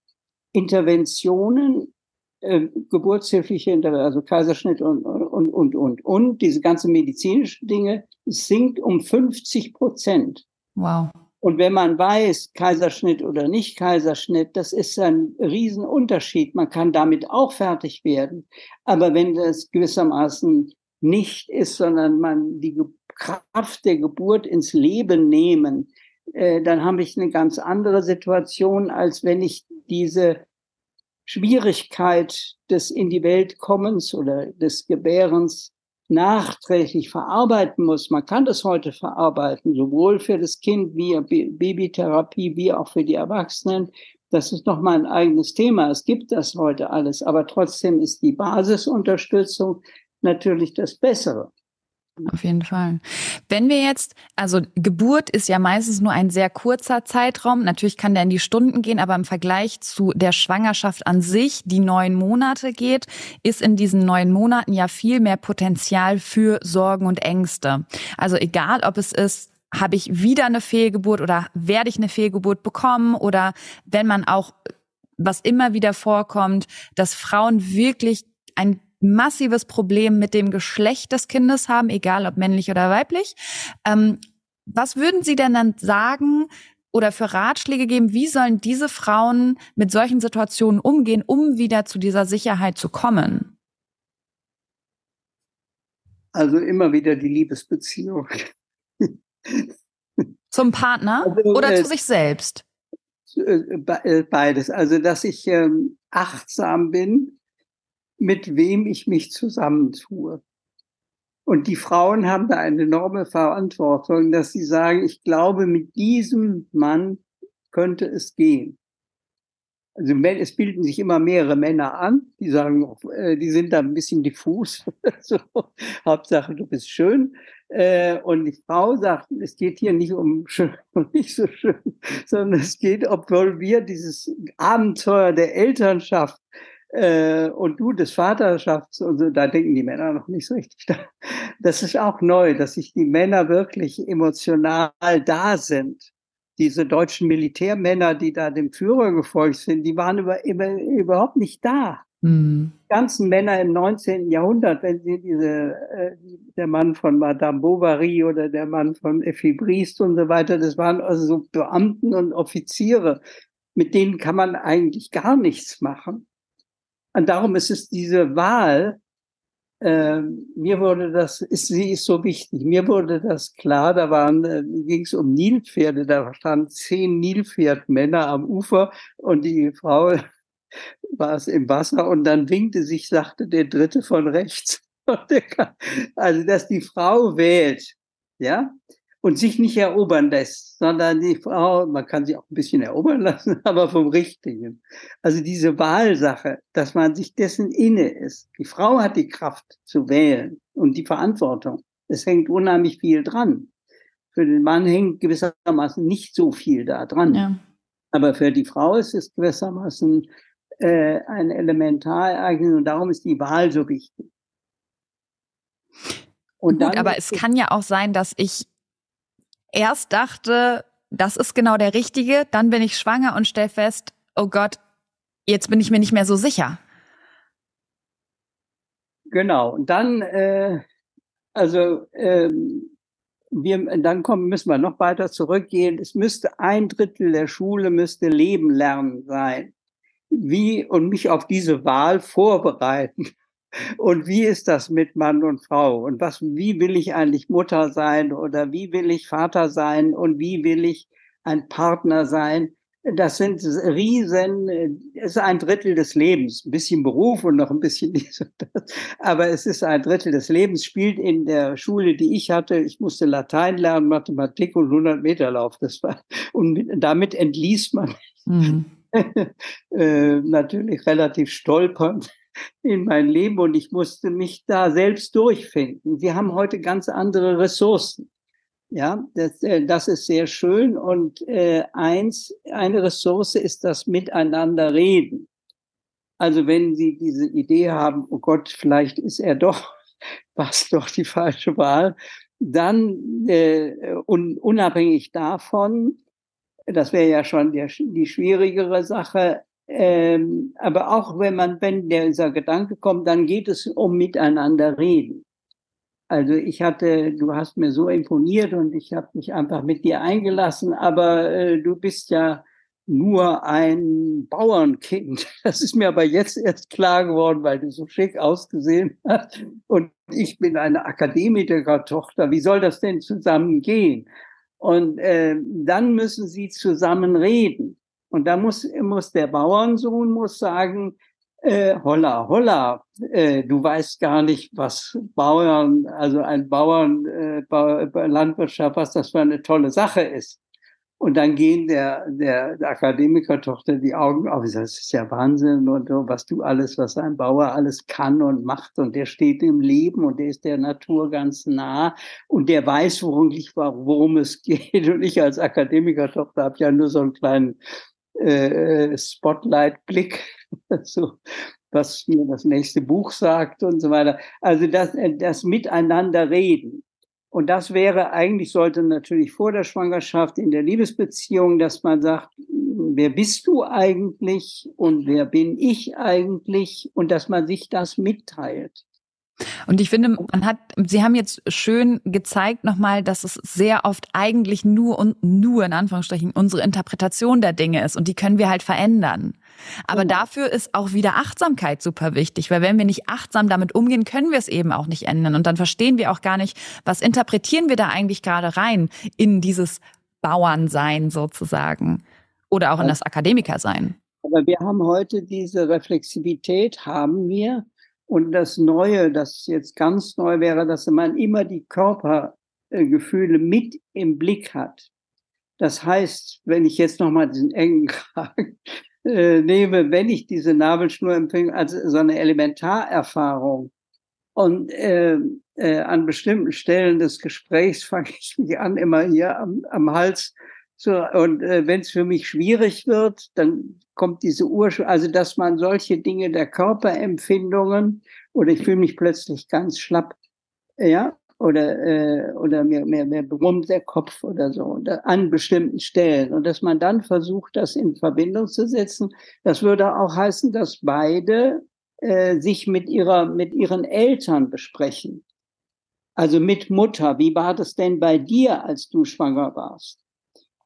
Interventionen äh, geburtshilfliche, also Kaiserschnitt und, und, und, und, und, diese ganzen medizinischen Dinge, sinkt um 50 Prozent. Wow. Und wenn man weiß, Kaiserschnitt oder nicht Kaiserschnitt, das ist ein Riesenunterschied. Man kann damit auch fertig werden. Aber wenn das gewissermaßen nicht ist, sondern man die Kraft der Geburt ins Leben nehmen, äh, dann habe ich eine ganz andere Situation, als wenn ich diese Schwierigkeit des in die Welt kommens oder des Gebärens nachträglich verarbeiten muss. Man kann das heute verarbeiten, sowohl für das Kind wie Babytherapie, wie auch für die Erwachsenen. Das ist nochmal ein eigenes Thema. Es gibt das heute alles, aber trotzdem ist die Basisunterstützung natürlich das Bessere. Auf jeden Fall. Wenn wir jetzt, also Geburt ist ja meistens nur ein sehr kurzer Zeitraum. Natürlich kann der in die Stunden gehen, aber im Vergleich zu der Schwangerschaft an sich, die neun Monate geht, ist in diesen neun Monaten ja viel mehr Potenzial für Sorgen und Ängste. Also egal, ob es ist, habe ich wieder eine Fehlgeburt oder werde ich eine Fehlgeburt bekommen oder wenn man auch, was immer wieder vorkommt, dass Frauen wirklich ein massives Problem mit dem Geschlecht des Kindes haben, egal ob männlich oder weiblich. Ähm, was würden Sie denn dann sagen oder für Ratschläge geben, wie sollen diese Frauen mit solchen Situationen umgehen, um wieder zu dieser Sicherheit zu kommen? Also immer wieder die Liebesbeziehung. Zum Partner also, oder äh, zu sich selbst? Äh, äh, beides. Also, dass ich ähm, achtsam bin mit wem ich mich zusammentue. Und die Frauen haben da eine enorme Verantwortung, dass sie sagen, ich glaube, mit diesem Mann könnte es gehen. Also es bilden sich immer mehrere Männer an, die sagen, äh, die sind da ein bisschen diffus. so, Hauptsache, du bist schön. Äh, und die Frau sagt, es geht hier nicht um schön und nicht so schön, sondern es geht, obwohl wir dieses Abenteuer der Elternschaft äh, und du des Vaterschafts und so, da denken die Männer noch nicht so richtig. Das ist auch neu, dass sich die Männer wirklich emotional da sind. Diese deutschen Militärmänner, die da dem Führer gefolgt sind, die waren über, über, überhaupt nicht da. Mhm. Die ganzen Männer im 19. Jahrhundert, wenn sie diese, äh, der Mann von Madame Bovary oder der Mann von Effie Briest und so weiter, das waren also so Beamten und Offiziere, mit denen kann man eigentlich gar nichts machen. Und darum ist es diese Wahl, äh, mir wurde das, ist, sie ist so wichtig. Mir wurde das klar, da waren, äh, ging es um Nilpferde, da standen zehn Nilpferdmänner am Ufer und die Frau war es im Wasser und dann winkte sich, sagte der Dritte von rechts. also, dass die Frau wählt, ja, und sich nicht erobern lässt, sondern die Frau, man kann sie auch ein bisschen erobern lassen, aber vom Richtigen. Also diese Wahlsache, dass man sich dessen inne ist. Die Frau hat die Kraft zu wählen und die Verantwortung. Es hängt unheimlich viel dran. Für den Mann hängt gewissermaßen nicht so viel da dran. Ja. Aber für die Frau ist es gewissermaßen äh, ein Elementarereignis und darum ist die Wahl so wichtig. Und Gut, aber es kann ja auch sein, dass ich erst dachte, das ist genau der Richtige, dann bin ich schwanger und stell fest, oh Gott, jetzt bin ich mir nicht mehr so sicher. Genau, und dann, äh, also ähm, wir, dann kommen, müssen wir noch weiter zurückgehen. Es müsste ein Drittel der Schule müsste Leben lernen sein. Wie und mich auf diese Wahl vorbereiten. Und wie ist das mit Mann und Frau? Und was, wie will ich eigentlich Mutter sein oder wie will ich Vater sein und wie will ich ein Partner sein? Das sind riesen, es ist ein Drittel des Lebens, ein bisschen Beruf und noch ein bisschen dies und das. Aber es ist ein Drittel des Lebens, spielt in der Schule, die ich hatte. Ich musste Latein lernen, Mathematik und 100 Meter Lauf. Das war, und damit entließ man mhm. äh, natürlich relativ stolpernd in mein Leben und ich musste mich da selbst durchfinden. Wir haben heute ganz andere Ressourcen. Ja, das, äh, das ist sehr schön. Und äh, eins, eine Ressource ist das Miteinander reden. Also wenn Sie diese Idee haben, oh Gott, vielleicht ist er doch, was doch die falsche Wahl, dann äh, un, unabhängig davon, das wäre ja schon der, die schwierigere Sache, ähm, aber auch wenn man, wenn dieser Gedanke kommt, dann geht es um miteinander reden. Also ich hatte, du hast mir so imponiert und ich habe mich einfach mit dir eingelassen, aber äh, du bist ja nur ein Bauernkind. Das ist mir aber jetzt erst klar geworden, weil du so schick ausgesehen hast. Und ich bin eine Akademikertochter. Wie soll das denn zusammen gehen? Und äh, dann müssen sie zusammen reden. Und da muss, muss der Bauernsohn muss sagen, äh, holla, holla, äh, du weißt gar nicht, was Bauern, also ein Bauern, äh, Landwirtschaft, was das für eine tolle Sache ist. Und dann gehen der, der, der Akademikertochter die Augen auf. Ich das ist ja Wahnsinn und was du alles, was ein Bauer alles kann und macht. Und der steht im Leben und der ist der Natur ganz nah und der weiß worum, worum es geht. Und ich als Akademikertochter habe ja nur so einen kleinen äh, Spotlight-Blick, so, was mir das nächste Buch sagt und so weiter. Also das, das Miteinander reden. Und das wäre eigentlich, sollte natürlich vor der Schwangerschaft in der Liebesbeziehung, dass man sagt, wer bist du eigentlich und wer bin ich eigentlich und dass man sich das mitteilt. Und ich finde, man hat, Sie haben jetzt schön gezeigt nochmal, dass es sehr oft eigentlich nur und nur in Anführungsstrichen unsere Interpretation der Dinge ist und die können wir halt verändern. Aber genau. dafür ist auch wieder Achtsamkeit super wichtig, weil wenn wir nicht achtsam damit umgehen, können wir es eben auch nicht ändern und dann verstehen wir auch gar nicht, was interpretieren wir da eigentlich gerade rein in dieses Bauernsein sozusagen oder auch in das Akademikersein. Aber wir haben heute diese Reflexivität, haben wir, und das Neue, das jetzt ganz neu wäre, dass man immer die Körpergefühle mit im Blick hat. Das heißt, wenn ich jetzt nochmal diesen engen Kragen äh, nehme, wenn ich diese Nabelschnur empfinde, als so eine Elementarerfahrung und äh, äh, an bestimmten Stellen des Gesprächs fange ich mich an, immer hier am, am Hals so, und äh, wenn es für mich schwierig wird, dann kommt diese Urschule, also dass man solche Dinge der Körperempfindungen oder ich fühle mich plötzlich ganz schlapp, ja, oder äh, oder mir mir mir brummt der Kopf oder so oder an bestimmten Stellen und dass man dann versucht, das in Verbindung zu setzen. Das würde auch heißen, dass beide äh, sich mit ihrer mit ihren Eltern besprechen. Also mit Mutter, wie war das denn bei dir, als du schwanger warst?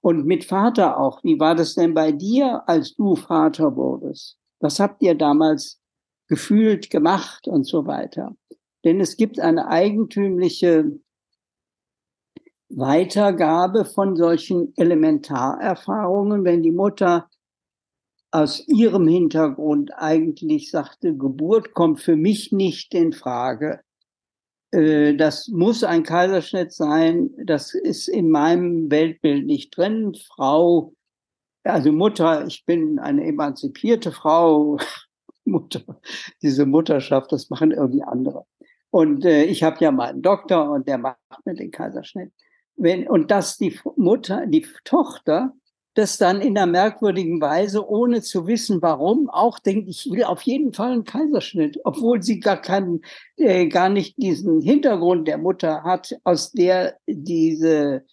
Und mit Vater auch. Wie war das denn bei dir, als du Vater wurdest? Was habt ihr damals gefühlt, gemacht und so weiter? Denn es gibt eine eigentümliche Weitergabe von solchen Elementarerfahrungen, wenn die Mutter aus ihrem Hintergrund eigentlich sagte, Geburt kommt für mich nicht in Frage. Äh, das muss ein Kaiserschnitt sein. Das ist in meinem Weltbild nicht drin. Frau, also Mutter, ich bin eine emanzipierte Frau. Mutter, diese Mutterschaft, das machen irgendwie andere. Und äh, ich habe ja meinen Doktor und der macht mir den Kaiserschnitt. Wenn, und dass die Mutter, die Tochter das dann in einer merkwürdigen Weise, ohne zu wissen warum, auch denkt, ich will auf jeden Fall einen Kaiserschnitt, obwohl sie gar keinen, äh, gar nicht diesen Hintergrund der Mutter hat, aus der diese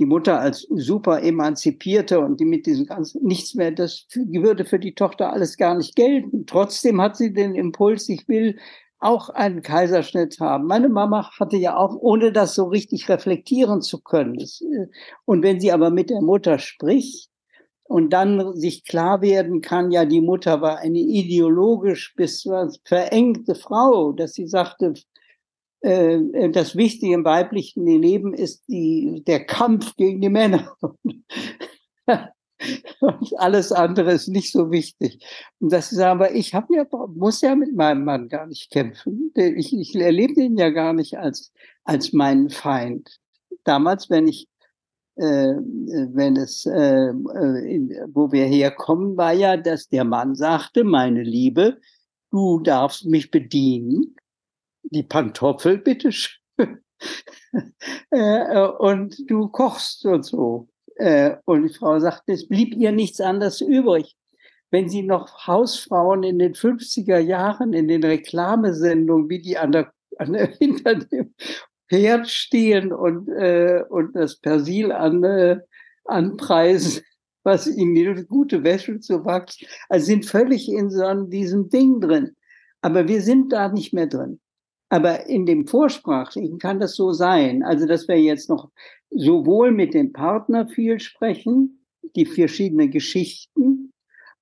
die Mutter als super emanzipierte und die mit diesem ganzen nichts mehr, das würde für die Tochter alles gar nicht gelten. Trotzdem hat sie den Impuls, ich will auch einen Kaiserschnitt haben. Meine Mama hatte ja auch, ohne das so richtig reflektieren zu können. Äh, und wenn sie aber mit der Mutter spricht und dann sich klar werden kann, ja, die Mutter war eine ideologisch bis verengte Frau, dass sie sagte, äh, das Wichtige im weiblichen Leben ist die, der Kampf gegen die Männer. Und alles andere ist nicht so wichtig. Und das ist aber, ich habe ja, muss ja mit meinem Mann gar nicht kämpfen. Ich, ich erlebe den ja gar nicht als, als meinen Feind. Damals, wenn ich, äh, wenn es, äh, in, wo wir herkommen, war ja, dass der Mann sagte, meine Liebe, du darfst mich bedienen. Die Pantoffel, bitteschön. äh, und du kochst und so. Äh, und die Frau sagte, es blieb ihr nichts anderes übrig. Wenn sie noch Hausfrauen in den 50er Jahren in den Reklamesendungen, wie die an der, an der hinter dem Herd stehen und, äh, und das Persil an, äh, anpreisen, was ihnen gute Wäsche zu wachsen, also sind völlig in so diesem Ding drin. Aber wir sind da nicht mehr drin. Aber in dem Vorsprachlichen kann das so sein. Also, dass wir jetzt noch sowohl mit dem Partner viel sprechen, die verschiedenen Geschichten,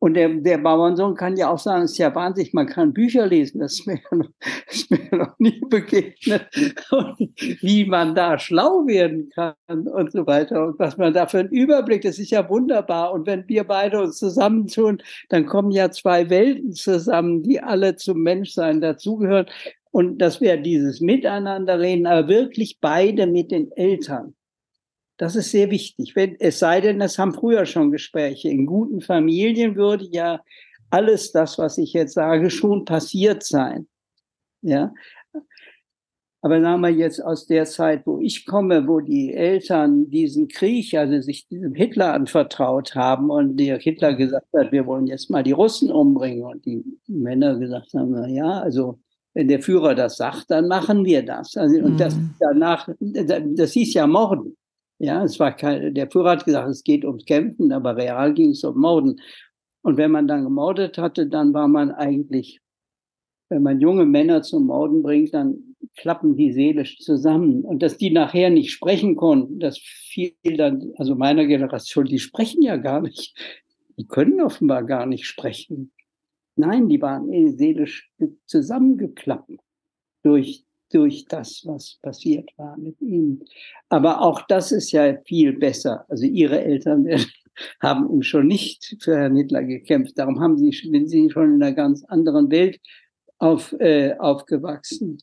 Und der, der Bauernsohn kann ja auch sagen, es ist ja wahnsinnig, man kann Bücher lesen, das ist mir, noch, ist mir noch nie begegnet. Und wie man da schlau werden kann und so weiter. Und was man da für einen Überblick, das ist ja wunderbar. Und wenn wir beide uns zusammentun, dann kommen ja zwei Welten zusammen, die alle zum Menschsein dazugehören. Und dass wir dieses Miteinander reden, aber wirklich beide mit den Eltern. Das ist sehr wichtig. Wenn, es sei denn, es haben früher schon Gespräche. In guten Familien würde ja alles das, was ich jetzt sage, schon passiert sein. Ja. Aber sagen wir jetzt aus der Zeit, wo ich komme, wo die Eltern diesen Krieg, also sich diesem Hitler anvertraut haben und der Hitler gesagt hat, wir wollen jetzt mal die Russen umbringen und die Männer gesagt haben, na ja, also wenn der Führer das sagt, dann machen wir das. Also, und das mhm. danach, das hieß ja Morden. Ja, es war kein, der Führer hat gesagt, es geht ums Kämpfen, aber real ging es um Morden. Und wenn man dann gemordet hatte, dann war man eigentlich, wenn man junge Männer zum Morden bringt, dann klappen die seelisch zusammen. Und dass die nachher nicht sprechen konnten, das fiel dann, also meiner Generation, die sprechen ja gar nicht. Die können offenbar gar nicht sprechen. Nein, die waren seelisch zusammengeklappt durch durch das, was passiert war mit ihnen. Aber auch das ist ja viel besser. Also ihre Eltern haben eben schon nicht für Herrn Hitler gekämpft. Darum haben sie, sind sie schon in einer ganz anderen Welt auf, äh, aufgewachsen.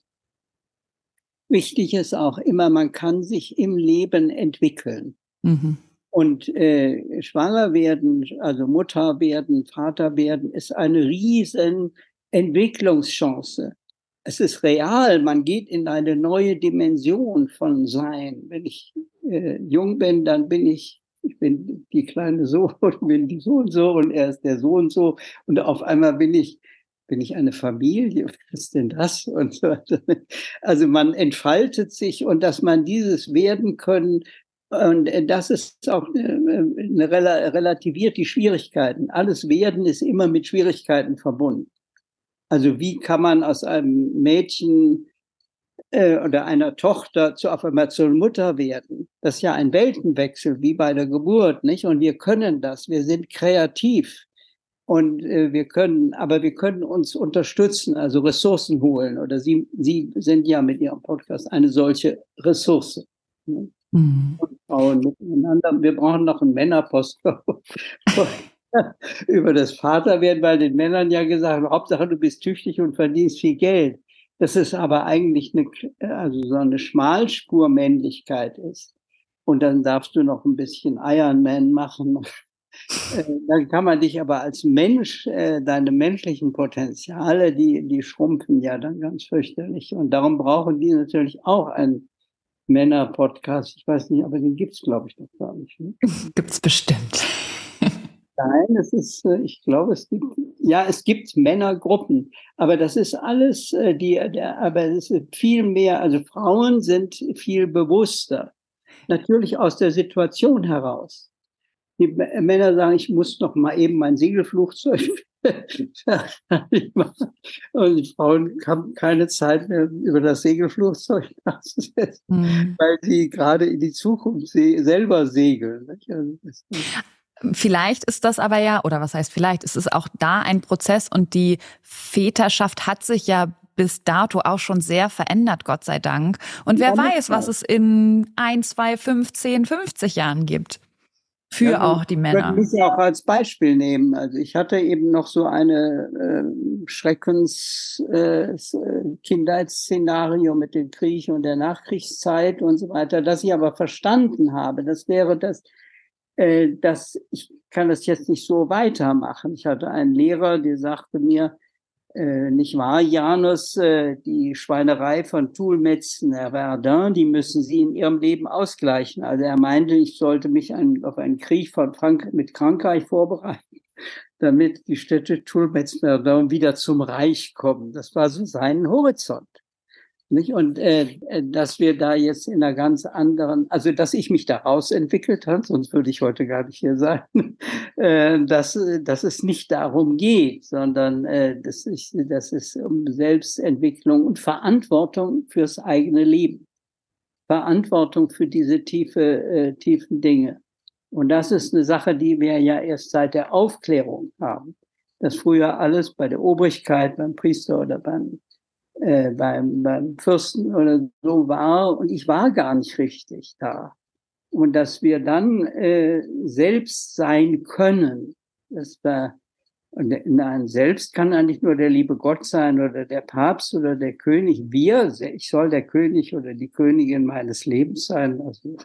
Wichtig ist auch immer, man kann sich im Leben entwickeln. Mhm. Und äh, schwanger werden, also Mutter werden, Vater werden, ist eine riesen Entwicklungschance es ist real, man geht in eine neue Dimension von Sein. Wenn ich äh, jung bin, dann bin ich, ich bin die kleine so und bin die so und so und er ist der so und so und auf einmal bin ich bin ich eine Familie? Was ist denn das? Und so. Also man entfaltet sich und dass man dieses werden können, und das ist auch eine, eine relativiert die Schwierigkeiten. Alles Werden ist immer mit Schwierigkeiten verbunden. Also wie kann man aus einem Mädchen äh, oder einer Tochter zur Mutter werden? Das ist ja ein Weltenwechsel wie bei der Geburt, nicht? Und wir können das. Wir sind kreativ und äh, wir können, aber wir können uns unterstützen, also Ressourcen holen. Oder Sie, Sie sind ja mit Ihrem Podcast eine solche Ressource. Ne? Mhm. Und Frauen miteinander. Wir brauchen noch einen Männerpost. über das Vaterwerden, weil den Männern ja gesagt, Hauptsache du bist tüchtig und verdienst viel Geld. Das ist aber eigentlich eine, also so eine Schmalspurmännlichkeit ist. Und dann darfst du noch ein bisschen Ironman machen. Äh, dann kann man dich aber als Mensch, äh, deine menschlichen Potenziale, die, die schrumpfen ja dann ganz fürchterlich. Und darum brauchen die natürlich auch einen Männer-Podcast. Ich weiß nicht, aber den gibt's glaube ich, noch gar nicht. Ne? Gibt's bestimmt. Nein, es ist, äh, ich glaube, es gibt, ja, es gibt Männergruppen, aber das ist alles, äh, die, aber es ist viel mehr, also Frauen sind viel bewusster. Natürlich aus der Situation heraus. Die Männer sagen, ich muss noch mal eben mein Segelflugzeug und die Frauen haben keine Zeit mehr, über das Segelflugzeug nachzusetzen, mhm. weil sie gerade in die Zukunft selber segeln. Vielleicht ist das aber ja, oder was heißt vielleicht, ist es auch da ein Prozess und die Väterschaft hat sich ja bis dato auch schon sehr verändert, Gott sei Dank. Und wer ja, weiß, was es in ein, zwei, fünf, zehn, 50 Jahren gibt. Für ja, auch die Männer. Ich würde mich auch als Beispiel nehmen. Also ich hatte eben noch so eine äh, Schreckens äh, Kindheitsszenario mit dem Krieg und der Nachkriegszeit und so weiter, das ich aber verstanden habe. Das wäre das, äh, dass ich kann das jetzt nicht so weitermachen. Ich hatte einen Lehrer, der sagte mir, äh, nicht wahr, Janus, äh, die Schweinerei von Toulmetzen, Herr Verdun, die müssen Sie in Ihrem Leben ausgleichen. Also er meinte, ich sollte mich ein, auf einen Krieg von Frank mit Frankreich vorbereiten, damit die Städte Toulmetzen, Verdun wieder zum Reich kommen. Das war so sein Horizont. Nicht? Und äh, äh, dass wir da jetzt in einer ganz anderen, also dass ich mich daraus entwickelt habe, sonst würde ich heute gar nicht hier sein, äh, dass, dass es nicht darum geht, sondern äh, dass, ich, dass es um Selbstentwicklung und Verantwortung fürs eigene Leben, Verantwortung für diese tiefe, äh, tiefen Dinge. Und das ist eine Sache, die wir ja erst seit der Aufklärung haben. Dass früher alles bei der Obrigkeit, beim Priester oder beim, äh, beim, beim Fürsten oder so war. Und ich war gar nicht richtig da. Und dass wir dann äh, selbst sein können, das war und nein, selbst kann eigentlich nur der liebe Gott sein oder der Papst oder der König. Wir, ich soll der König oder die Königin meines Lebens sein. Also,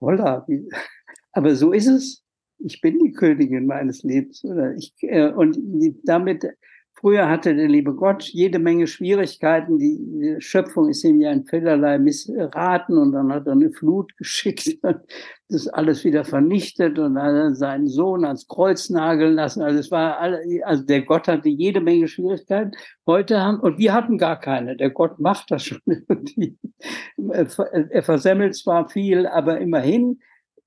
holla. Aber so ist es. Ich bin die Königin meines Lebens. Oder ich, äh, und damit Früher hatte der liebe Gott jede Menge Schwierigkeiten. Die Schöpfung ist ihm ja in vielerlei missraten und dann hat er eine Flut geschickt, das alles wieder vernichtet und dann seinen Sohn ans Kreuz nageln lassen. Also es war alle, also der Gott hatte jede Menge Schwierigkeiten. Heute haben, und wir hatten gar keine. Der Gott macht das schon irgendwie. Er versemmelt zwar viel, aber immerhin.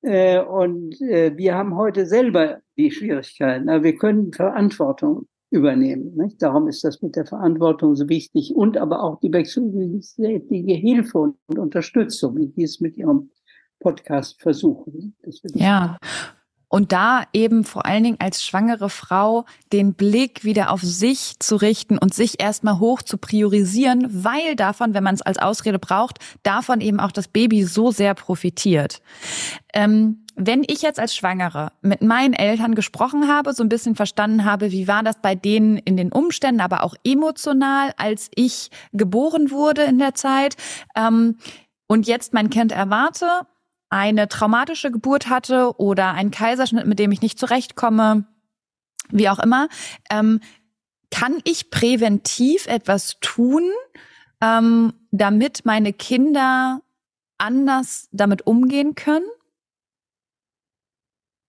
Äh, und äh, wir haben heute selber die Schwierigkeiten. Aber wir können Verantwortung übernehmen. Nicht? Darum ist das mit der Verantwortung so wichtig und aber auch die wechselseitige Hilfe und Unterstützung, wie die es mit ihrem Podcast versuchen. Ja. Und da eben vor allen Dingen als schwangere Frau den Blick wieder auf sich zu richten und sich erstmal hoch zu priorisieren, weil davon, wenn man es als Ausrede braucht, davon eben auch das Baby so sehr profitiert. Ähm, wenn ich jetzt als Schwangere mit meinen Eltern gesprochen habe, so ein bisschen verstanden habe, wie war das bei denen in den Umständen, aber auch emotional, als ich geboren wurde in der Zeit, ähm, und jetzt mein Kind erwarte, eine traumatische Geburt hatte oder einen Kaiserschnitt, mit dem ich nicht zurechtkomme, wie auch immer, ähm, kann ich präventiv etwas tun, ähm, damit meine Kinder anders damit umgehen können?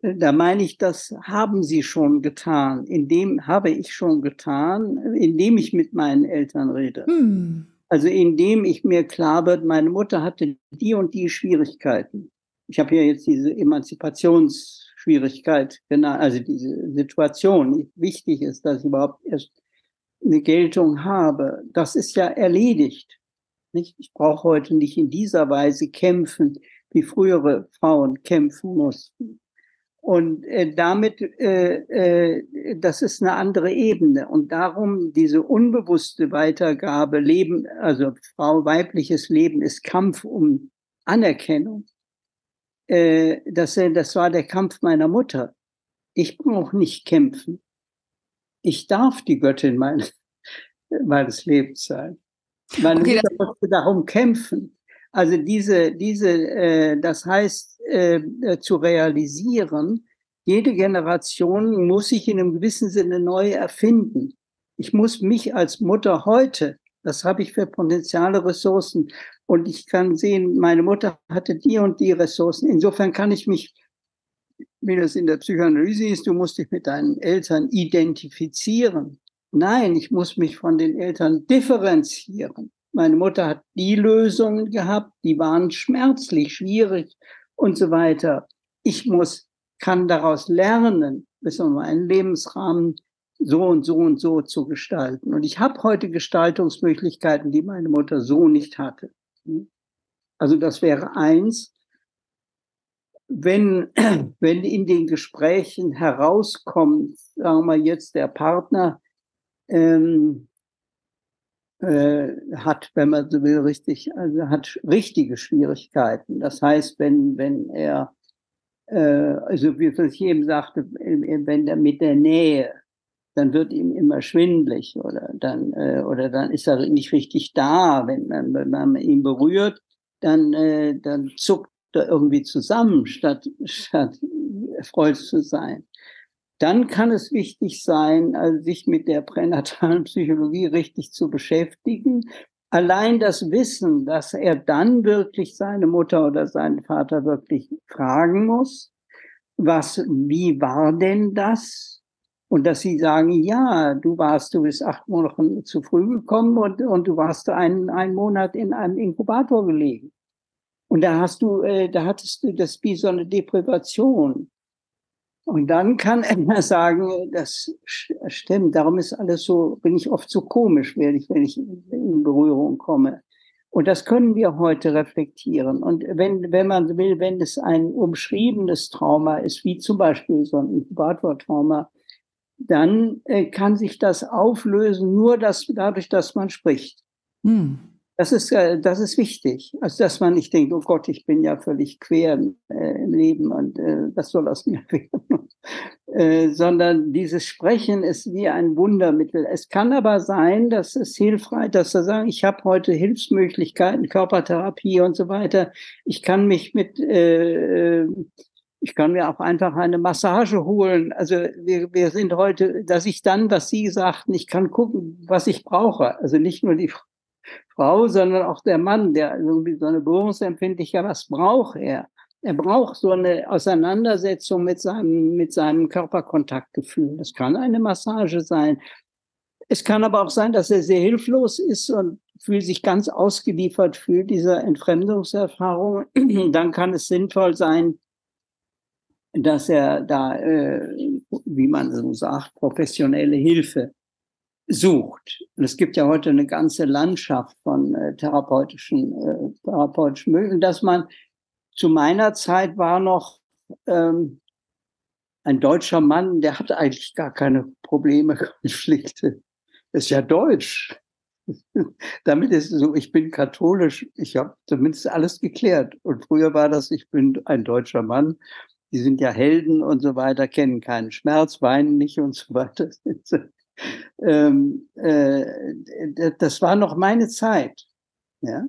Da meine ich, das haben sie schon getan. Indem habe ich schon getan, indem ich mit meinen Eltern rede. Hm. Also indem ich mir klar wird, meine Mutter hatte die und die Schwierigkeiten. Ich habe hier jetzt diese Emanzipationsschwierigkeit genannt, also diese Situation. Wichtig ist, dass ich überhaupt erst eine Geltung habe. Das ist ja erledigt. Nicht? Ich brauche heute nicht in dieser Weise kämpfen, wie frühere Frauen kämpfen mussten. Und äh, damit, äh, äh, das ist eine andere Ebene. Und darum diese unbewusste Weitergabe, Leben, also Frau, weibliches Leben ist Kampf um Anerkennung. Äh, das, das war der Kampf meiner Mutter. Ich brauche nicht kämpfen. Ich darf die Göttin meines, meines Lebens sein. Meine okay, Mutter musste darum kämpfen. Also diese, diese, äh, das heißt, äh, äh, zu realisieren, jede Generation muss sich in einem gewissen Sinne neu erfinden. Ich muss mich als Mutter heute, das habe ich für potenziale Ressourcen und ich kann sehen, meine Mutter hatte die und die Ressourcen. Insofern kann ich mich, wie das in der Psychoanalyse ist, du musst dich mit deinen Eltern identifizieren. Nein, ich muss mich von den Eltern differenzieren. Meine Mutter hat die Lösungen gehabt, die waren schmerzlich, schwierig und so weiter. Ich muss, kann daraus lernen, bis um meinen Lebensrahmen so und so und so zu gestalten. Und ich habe heute Gestaltungsmöglichkeiten, die meine Mutter so nicht hatte. Also das wäre eins. Wenn, wenn in den Gesprächen herauskommt, sagen wir jetzt der Partner, ähm, äh, hat, wenn man so will, richtig, also hat richtige Schwierigkeiten. Das heißt, wenn, wenn er, äh, also wie ich eben sagte, wenn er mit der Nähe, dann wird ihm immer schwindlig oder dann, äh, oder dann ist er nicht richtig da. Wenn man, wenn man ihn berührt, dann, äh, dann zuckt er irgendwie zusammen, statt, statt freut zu sein dann kann es wichtig sein, also sich mit der pränatalen Psychologie richtig zu beschäftigen. Allein das Wissen, dass er dann wirklich seine Mutter oder seinen Vater wirklich fragen muss, was, wie war denn das? Und dass sie sagen, ja, du warst, du bist acht Monate zu früh gekommen und, und du warst einen, einen Monat in einem Inkubator gelegen. Und da hast du, äh, da hattest du das wie so eine Deprivation. Und dann kann er sagen, das stimmt, darum ist alles so, bin ich oft so komisch, wenn ich, wenn ich in Berührung komme. Und das können wir heute reflektieren. Und wenn, wenn man will, wenn es ein umschriebenes Trauma ist, wie zum Beispiel so ein Inkubatortrauma, dann äh, kann sich das auflösen, nur das, dadurch, dass man spricht. Hm. Das ist, das ist wichtig. Also, dass man nicht denkt, oh Gott, ich bin ja völlig quer äh, im Leben und äh, was soll aus mir werden? äh, sondern dieses Sprechen ist wie ein Wundermittel. Es kann aber sein, dass es hilfreich, dass er sagen, ich habe heute Hilfsmöglichkeiten, Körpertherapie und so weiter. Ich kann mich mit, ich kann mir auch einfach eine Massage holen. Also wir, wir sind heute, dass ich dann, was Sie sagten, ich kann gucken, was ich brauche. Also nicht nur die Frau, sondern auch der Mann, der irgendwie so eine Berührungsempfindlichkeit, was braucht er? Er braucht so eine Auseinandersetzung mit seinem, mit seinem Körperkontaktgefühl. Das kann eine Massage sein. Es kann aber auch sein, dass er sehr hilflos ist und fühlt sich ganz ausgeliefert fühlt dieser Entfremdungserfahrung. Dann kann es sinnvoll sein, dass er da, äh, wie man so sagt, professionelle Hilfe sucht. Und es gibt ja heute eine ganze Landschaft von äh, therapeutischen, äh, therapeutischen Möglichkeiten, dass man zu meiner Zeit war noch ähm, ein deutscher Mann, der hatte eigentlich gar keine Probleme, Konflikte. Ist ja deutsch. Damit ist es so, ich bin katholisch, ich habe zumindest alles geklärt. Und früher war das, ich bin ein deutscher Mann, die sind ja Helden und so weiter, kennen keinen Schmerz, weinen nicht und so weiter. ähm, äh, das war noch meine Zeit. Ja?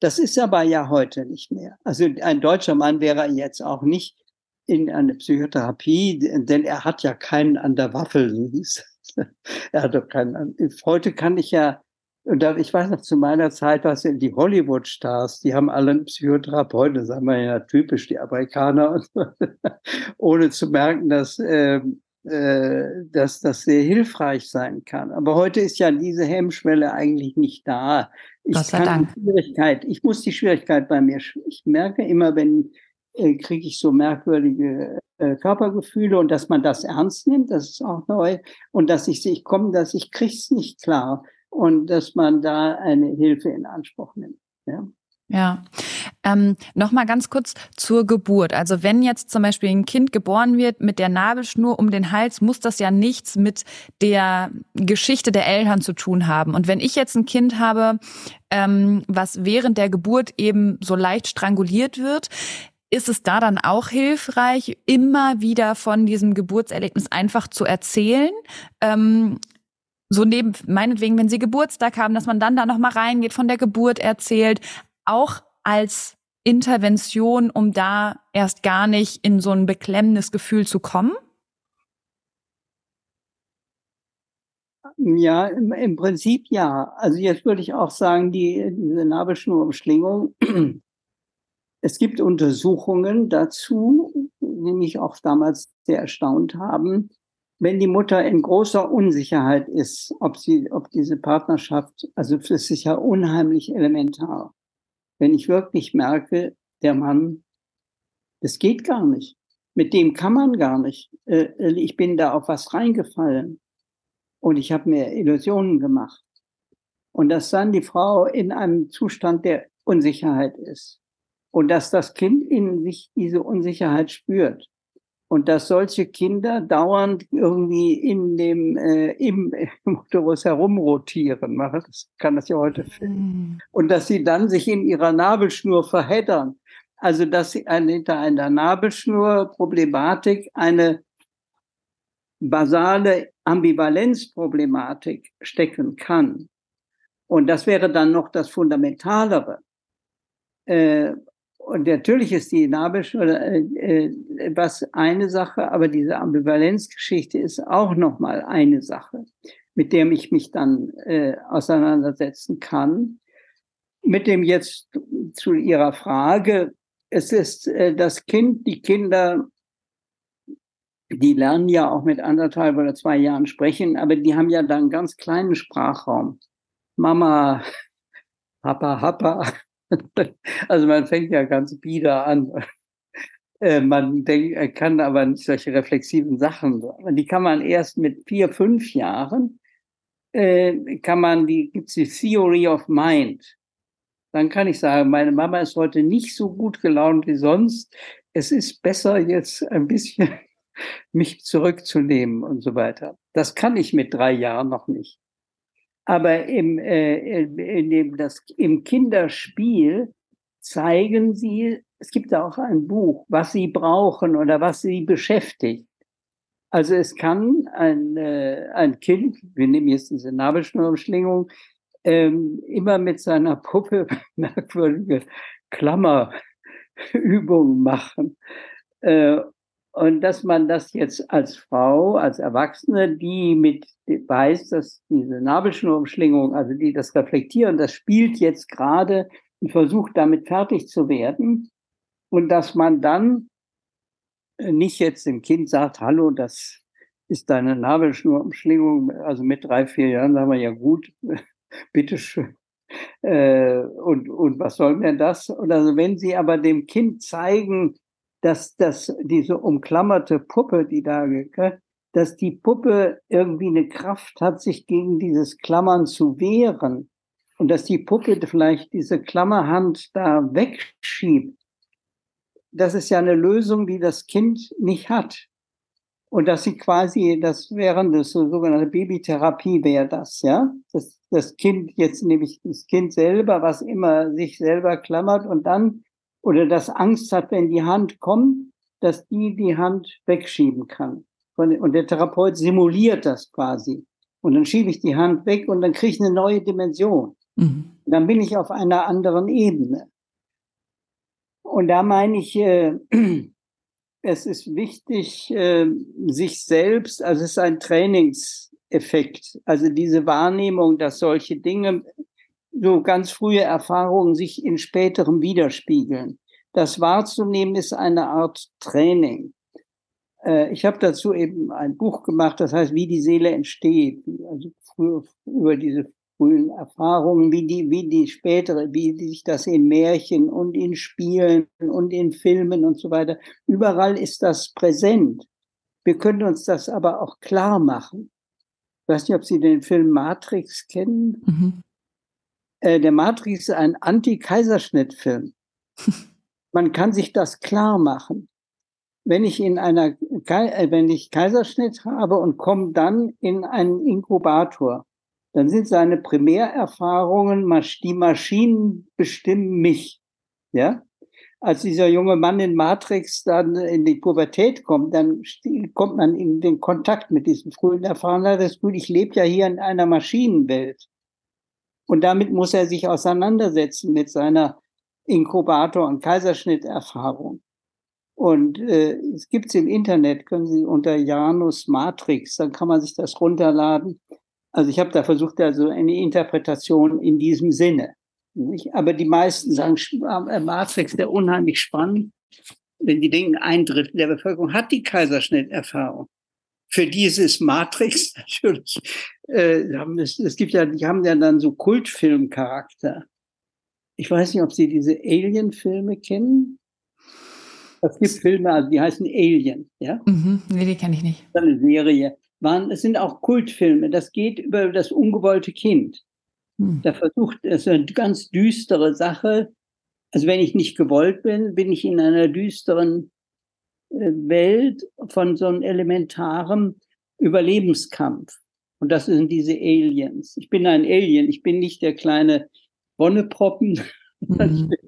Das ist aber ja heute nicht mehr. Also ein deutscher Mann wäre jetzt auch nicht in eine Psychotherapie, denn er hat ja keinen an der Waffel. er hat doch keinen. Heute kann ich ja, und ich weiß noch zu meiner Zeit, was in die Hollywood-Stars, die haben alle einen Psychotherapeuten, sagen wir ja typisch, die Amerikaner, ohne zu merken, dass äh, äh, dass das sehr hilfreich sein kann. Aber heute ist ja diese Hemmschwelle eigentlich nicht da. Ich Gott sei Dank. Schwierigkeit, ich muss die Schwierigkeit bei mir, ich merke immer, wenn äh, kriege ich so merkwürdige äh, Körpergefühle und dass man das ernst nimmt, das ist auch neu und dass ich ich komme, dass ich krieg's nicht klar und dass man da eine Hilfe in Anspruch nimmt. Ja. Ja, ähm, nochmal ganz kurz zur Geburt. Also wenn jetzt zum Beispiel ein Kind geboren wird mit der Nabelschnur um den Hals, muss das ja nichts mit der Geschichte der Eltern zu tun haben. Und wenn ich jetzt ein Kind habe, ähm, was während der Geburt eben so leicht stranguliert wird, ist es da dann auch hilfreich, immer wieder von diesem Geburtserlebnis einfach zu erzählen? Ähm, so neben, meinetwegen, wenn sie Geburtstag haben, dass man dann da nochmal reingeht, von der Geburt erzählt, auch als Intervention, um da erst gar nicht in so ein beklemmendes Gefühl zu kommen? Ja, im, im Prinzip ja. Also jetzt würde ich auch sagen, die, diese Nabelschnurumschlingung, es gibt Untersuchungen dazu, die mich auch damals sehr erstaunt haben. Wenn die Mutter in großer Unsicherheit ist, ob sie, ob diese Partnerschaft, also das ist ja unheimlich elementar wenn ich wirklich merke, der Mann, das geht gar nicht. Mit dem kann man gar nicht. Äh, äh, ich bin da auf was reingefallen und ich habe mir Illusionen gemacht. Und dass dann die Frau in einem Zustand der Unsicherheit ist und dass das Kind in sich diese Unsicherheit spürt und dass solche Kinder dauernd irgendwie in dem äh, im, Uterus herumrotieren, man das kann das ja heute mhm. und dass sie dann sich in ihrer Nabelschnur verheddern. Also dass sie hinter einer Nabelschnur-Problematik eine basale Ambivalenzproblematik stecken kann. Und das wäre dann noch das Fundamentalere. Äh, und natürlich ist die Nabelschnur äh, äh, was eine Sache, aber diese Ambivalenzgeschichte ist auch nochmal eine Sache, mit der ich mich dann äh, auseinandersetzen kann. Mit dem jetzt zu Ihrer Frage, es ist äh, das Kind, die Kinder, die lernen ja auch mit anderthalb oder zwei Jahren sprechen, aber die haben ja dann ganz kleinen Sprachraum. Mama, Papa, Papa, also man fängt ja ganz bieder an. Äh, man denkt, kann aber nicht solche reflexiven Sachen. Die kann man erst mit vier, fünf Jahren, äh, kann man die, gibt's die Theory of Mind. Dann kann ich sagen, meine Mama ist heute nicht so gut gelaunt wie sonst. Es ist besser, jetzt ein bisschen mich zurückzunehmen und so weiter. Das kann ich mit drei Jahren noch nicht. Aber im, äh, in dem, das, im Kinderspiel zeigen sie, es gibt da auch ein Buch, was sie brauchen oder was sie beschäftigt. Also es kann ein, äh, ein Kind, wir nehmen jetzt diese Nabelschnurumschlingung, ähm, immer mit seiner Puppe merkwürdige Klammerübungen machen. Äh, und dass man das jetzt als Frau, als Erwachsene, die mit weiß, dass diese Nabelschnurumschlingung, also die das reflektieren, das spielt jetzt gerade und versucht damit fertig zu werden. Und dass man dann nicht jetzt dem Kind sagt, hallo, das ist deine Nabelschnurumschlingung, also mit drei, vier Jahren sagen wir ja gut, bitteschön. Äh, und, und was soll denn das? Und also wenn Sie aber dem Kind zeigen, dass das, diese umklammerte Puppe, die da, dass die Puppe irgendwie eine Kraft hat, sich gegen dieses Klammern zu wehren und dass die Puppe vielleicht diese Klammerhand da wegschiebt, das ist ja eine Lösung, die das Kind nicht hat. Und dass sie quasi, das während des so sogenannte Babytherapie wäre das, ja. Das, das Kind, jetzt nämlich das Kind selber, was immer sich selber klammert und dann, oder das Angst hat, wenn die Hand kommt, dass die die Hand wegschieben kann. Und der Therapeut simuliert das quasi. Und dann schiebe ich die Hand weg und dann kriege ich eine neue Dimension. Mhm. Dann bin ich auf einer anderen Ebene. Und da meine ich, äh, es ist wichtig, äh, sich selbst, also es ist ein Trainingseffekt, also diese Wahrnehmung, dass solche Dinge, so ganz frühe Erfahrungen sich in späterem widerspiegeln. Das wahrzunehmen ist eine Art Training. Äh, ich habe dazu eben ein Buch gemacht, das heißt, wie die Seele entsteht, also früher über diese frühen Erfahrungen, wie die, wie die spätere, wie sich das in Märchen und in Spielen und in Filmen und so weiter, überall ist das präsent. Wir können uns das aber auch klar machen. Ich weiß nicht, ob Sie den Film Matrix kennen. Mhm. Äh, der Matrix ist ein Anti-Kaiserschnitt-Film. Man kann sich das klar machen. Wenn ich in einer, äh, wenn ich Kaiserschnitt habe und komme dann in einen Inkubator, dann sind seine Primärerfahrungen, die Maschinen bestimmen mich. Ja? Als dieser junge Mann in Matrix dann in die Pubertät kommt, dann kommt man in den Kontakt mit diesen frühen Erfahrungen. Das ist gut, ich lebe ja hier in einer Maschinenwelt. Und damit muss er sich auseinandersetzen mit seiner Inkubator- und Kaiserschnitterfahrung. Und äh, es gibt's im Internet, können Sie unter Janus Matrix, dann kann man sich das runterladen. Also ich habe da versucht, also eine Interpretation in diesem Sinne. Nicht? Aber die meisten sagen, äh, Matrix der unheimlich spannend. Wenn die denken, ein Drittel der Bevölkerung hat die Kaiserschnitterfahrung. Für dieses Matrix natürlich, äh, es, es gibt ja, die haben ja dann so Kultfilmcharakter. Ich weiß nicht, ob Sie diese Alien-Filme kennen. Es gibt Filme, also die heißen Alien, ja? Mhm, nee, die kenne ich nicht. Das ist eine Serie waren, es sind auch Kultfilme. Das geht über das ungewollte Kind. Hm. Da versucht, es ist eine ganz düstere Sache. Also wenn ich nicht gewollt bin, bin ich in einer düsteren Welt von so einem elementarem Überlebenskampf. Und das sind diese Aliens. Ich bin ein Alien. Ich bin nicht der kleine Wonneproppen. Mhm.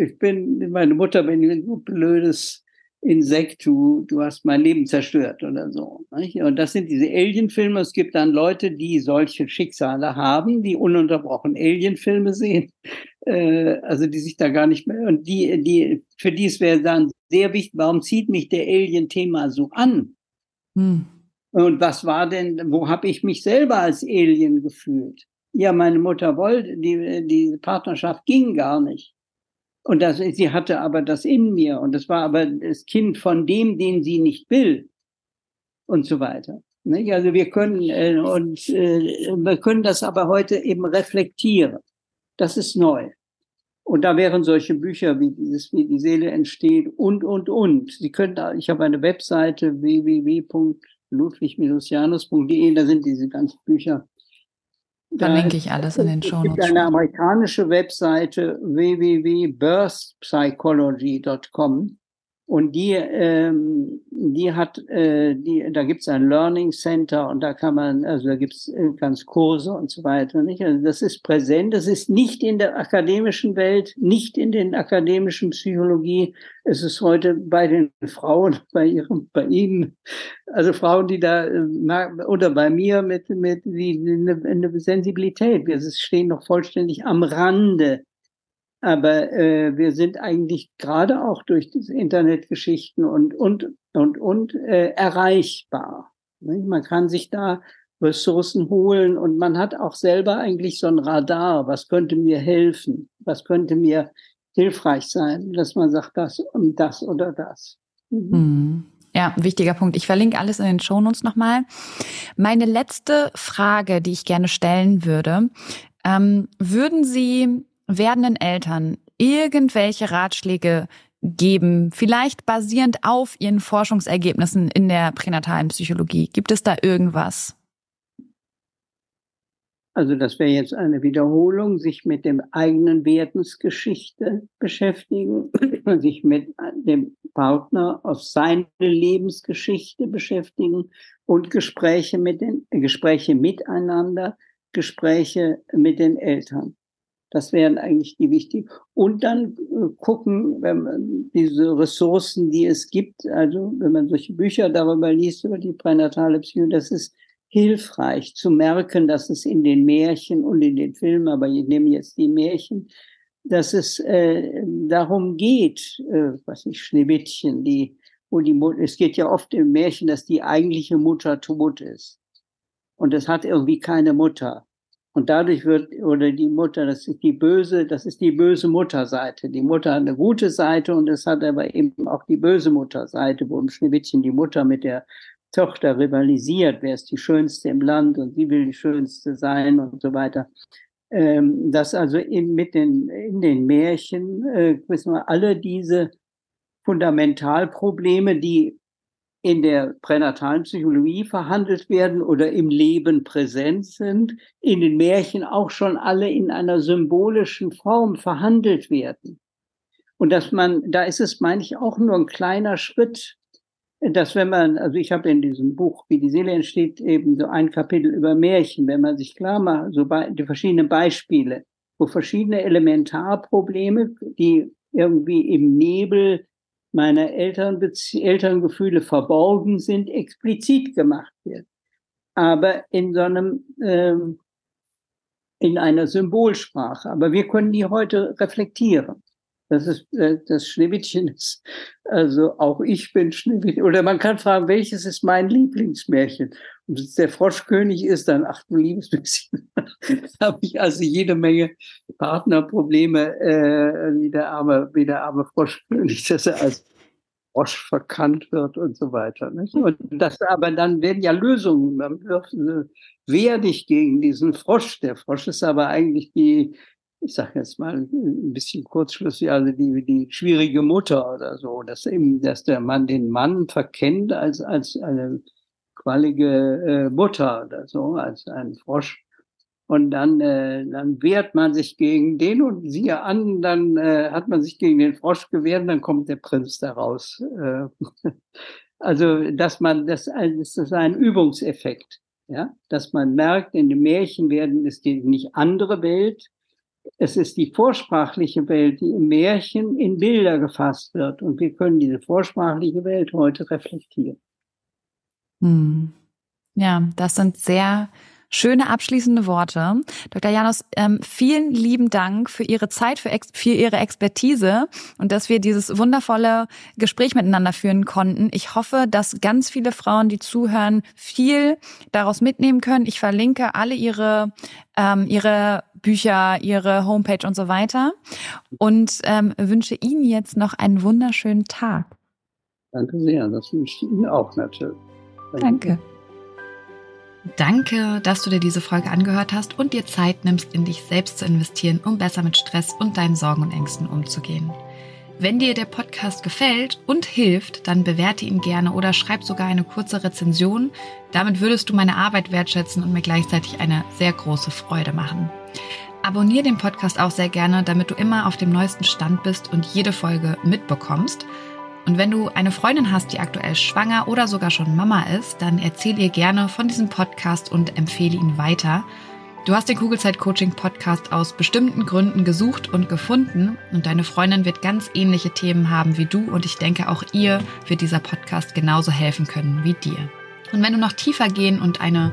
Ich bin, meine Mutter, ich ein blödes Insekt, du, du hast mein Leben zerstört oder so. Nicht? Und das sind diese Alien-Filme. Es gibt dann Leute, die solche Schicksale haben, die ununterbrochen Alien-Filme sehen, äh, also die sich da gar nicht mehr, und die, die, für die es wäre dann sehr wichtig, warum zieht mich der Alien-Thema so an? Hm. Und was war denn, wo habe ich mich selber als Alien gefühlt? Ja, meine Mutter wollte, die, die Partnerschaft ging gar nicht. Und das, sie hatte aber das in mir und das war aber das Kind von dem, den sie nicht will und so weiter. Nicht? Also wir können äh, und äh, wir können das aber heute eben reflektieren. Das ist neu. Und da wären solche Bücher wie dieses, wie die Seele entsteht und, und, und. Sie können, ich habe eine Webseite www.ludwig-janus.de, da sind diese ganzen Bücher Verlinke ich alles in den Show Notes. Es gibt eine amerikanische Webseite www.birthpsychology.com und die, ähm, die hat, äh, die, da gibt's ein Learning Center und da kann man, also da gibt's äh, ganz Kurse und so weiter. Nicht? Also das ist präsent. Das ist nicht in der akademischen Welt, nicht in den akademischen Psychologie. Es ist heute bei den Frauen, bei ihrem, bei ihnen, also Frauen, die da äh, oder bei mir mit mit wie eine, eine Sensibilität. Wir stehen noch vollständig am Rande aber äh, wir sind eigentlich gerade auch durch diese Internetgeschichten und, und, und, und äh, erreichbar. Man kann sich da Ressourcen holen und man hat auch selber eigentlich so ein Radar. Was könnte mir helfen? Was könnte mir hilfreich sein, dass man sagt, das und das oder das. Mhm. mhm. Ja, wichtiger Punkt. Ich verlinke alles in den Shownotes nochmal. Meine letzte Frage, die ich gerne stellen würde, ähm, würden Sie werdenden Eltern irgendwelche Ratschläge geben, vielleicht basierend auf ihren Forschungsergebnissen in der pränatalen Psychologie? Gibt es da irgendwas? Also das wäre jetzt eine Wiederholung, sich mit dem eigenen Wertensgeschichte beschäftigen, sich mit dem Partner auf seine Lebensgeschichte beschäftigen und Gespräche mit den Gespräche miteinander, Gespräche mit den Eltern. Das wären eigentlich die wichtigen. Und dann äh, gucken, wenn man diese Ressourcen, die es gibt, also wenn man solche Bücher darüber liest, über die pränatale Psyche, das ist hilfreich zu merken, dass es in den Märchen und in den Filmen, aber ich nehme jetzt die Märchen, dass es äh, darum geht, äh, was ich, Schneewittchen, die, wo die Mutter, es geht ja oft im Märchen, dass die eigentliche Mutter tot ist. Und es hat irgendwie keine Mutter. Und dadurch wird, oder die Mutter, das ist die böse, das ist die böse Mutterseite. Die Mutter hat eine gute Seite und es hat aber eben auch die böse Mutterseite, wo im Schneewittchen die Mutter mit der Tochter rivalisiert, wer ist die Schönste im Land und sie will die Schönste sein und so weiter. Ähm, dass also in, mit den, in den Märchen, äh, wissen wir, alle diese Fundamentalprobleme, die in der pränatalen Psychologie verhandelt werden oder im Leben präsent sind, in den Märchen auch schon alle in einer symbolischen Form verhandelt werden. Und dass man, da ist es, meine ich, auch nur ein kleiner Schritt, dass wenn man, also ich habe in diesem Buch, wie die Seele entsteht, eben so ein Kapitel über Märchen, wenn man sich klar macht, so bei, die verschiedenen Beispiele, wo verschiedene Elementarprobleme, die irgendwie im Nebel meiner Eltern, Elterngefühle verborgen sind, explizit gemacht wird. Aber in so einem, ähm, in einer Symbolsprache. Aber wir können die heute reflektieren. Das ist äh, das Schneewittchen ist. Also auch ich bin Schneewittchen. Oder man kann fragen, welches ist mein Lieblingsmärchen? Und der Froschkönig ist dann, ach du liebes bisschen, habe ich also jede Menge Partnerprobleme, äh, wie der arme, wie der arme Froschkönig, dass er als Frosch verkannt wird und so weiter. Nicht? Und das aber dann werden ja Lösungen. Man wirft, wehr dich gegen diesen Frosch. Der Frosch ist aber eigentlich die, ich sage jetzt mal ein bisschen kurzschlüssig, also die, die schwierige Mutter oder so, dass eben, dass der Mann den Mann verkennt als, als eine qualige äh, Mutter oder so, als ein Frosch. Und dann, äh, dann wehrt man sich gegen den und siehe an, dann äh, hat man sich gegen den Frosch gewehrt und dann kommt der Prinz da raus. Äh, also, dass man, das, das ist ein Übungseffekt, ja, dass man merkt, in den Märchen werden ist die nicht andere Welt, es ist die vorsprachliche Welt, die im Märchen in Bilder gefasst wird. Und wir können diese vorsprachliche Welt heute reflektieren. Hm. Ja, das sind sehr schöne abschließende Worte. Dr. Janus, ähm, vielen lieben Dank für Ihre Zeit, für, für Ihre Expertise und dass wir dieses wundervolle Gespräch miteinander führen konnten. Ich hoffe, dass ganz viele Frauen, die zuhören, viel daraus mitnehmen können. Ich verlinke alle Ihre, ähm, Ihre Bücher, Ihre Homepage und so weiter und ähm, wünsche Ihnen jetzt noch einen wunderschönen Tag. Danke sehr, das wünsche ich Ihnen auch natürlich. Danke. Danke. Danke, dass du dir diese Folge angehört hast und dir Zeit nimmst, in dich selbst zu investieren, um besser mit Stress und deinen Sorgen und Ängsten umzugehen. Wenn dir der Podcast gefällt und hilft, dann bewerte ihn gerne oder schreib sogar eine kurze Rezension. Damit würdest du meine Arbeit wertschätzen und mir gleichzeitig eine sehr große Freude machen. Abonnier den Podcast auch sehr gerne, damit du immer auf dem neuesten Stand bist und jede Folge mitbekommst. Und wenn du eine Freundin hast, die aktuell schwanger oder sogar schon Mama ist, dann erzähl ihr gerne von diesem Podcast und empfehle ihn weiter. Du hast den Kugelzeit-Coaching-Podcast aus bestimmten Gründen gesucht und gefunden und deine Freundin wird ganz ähnliche Themen haben wie du und ich denke auch ihr wird dieser Podcast genauso helfen können wie dir. Und wenn du noch tiefer gehen und eine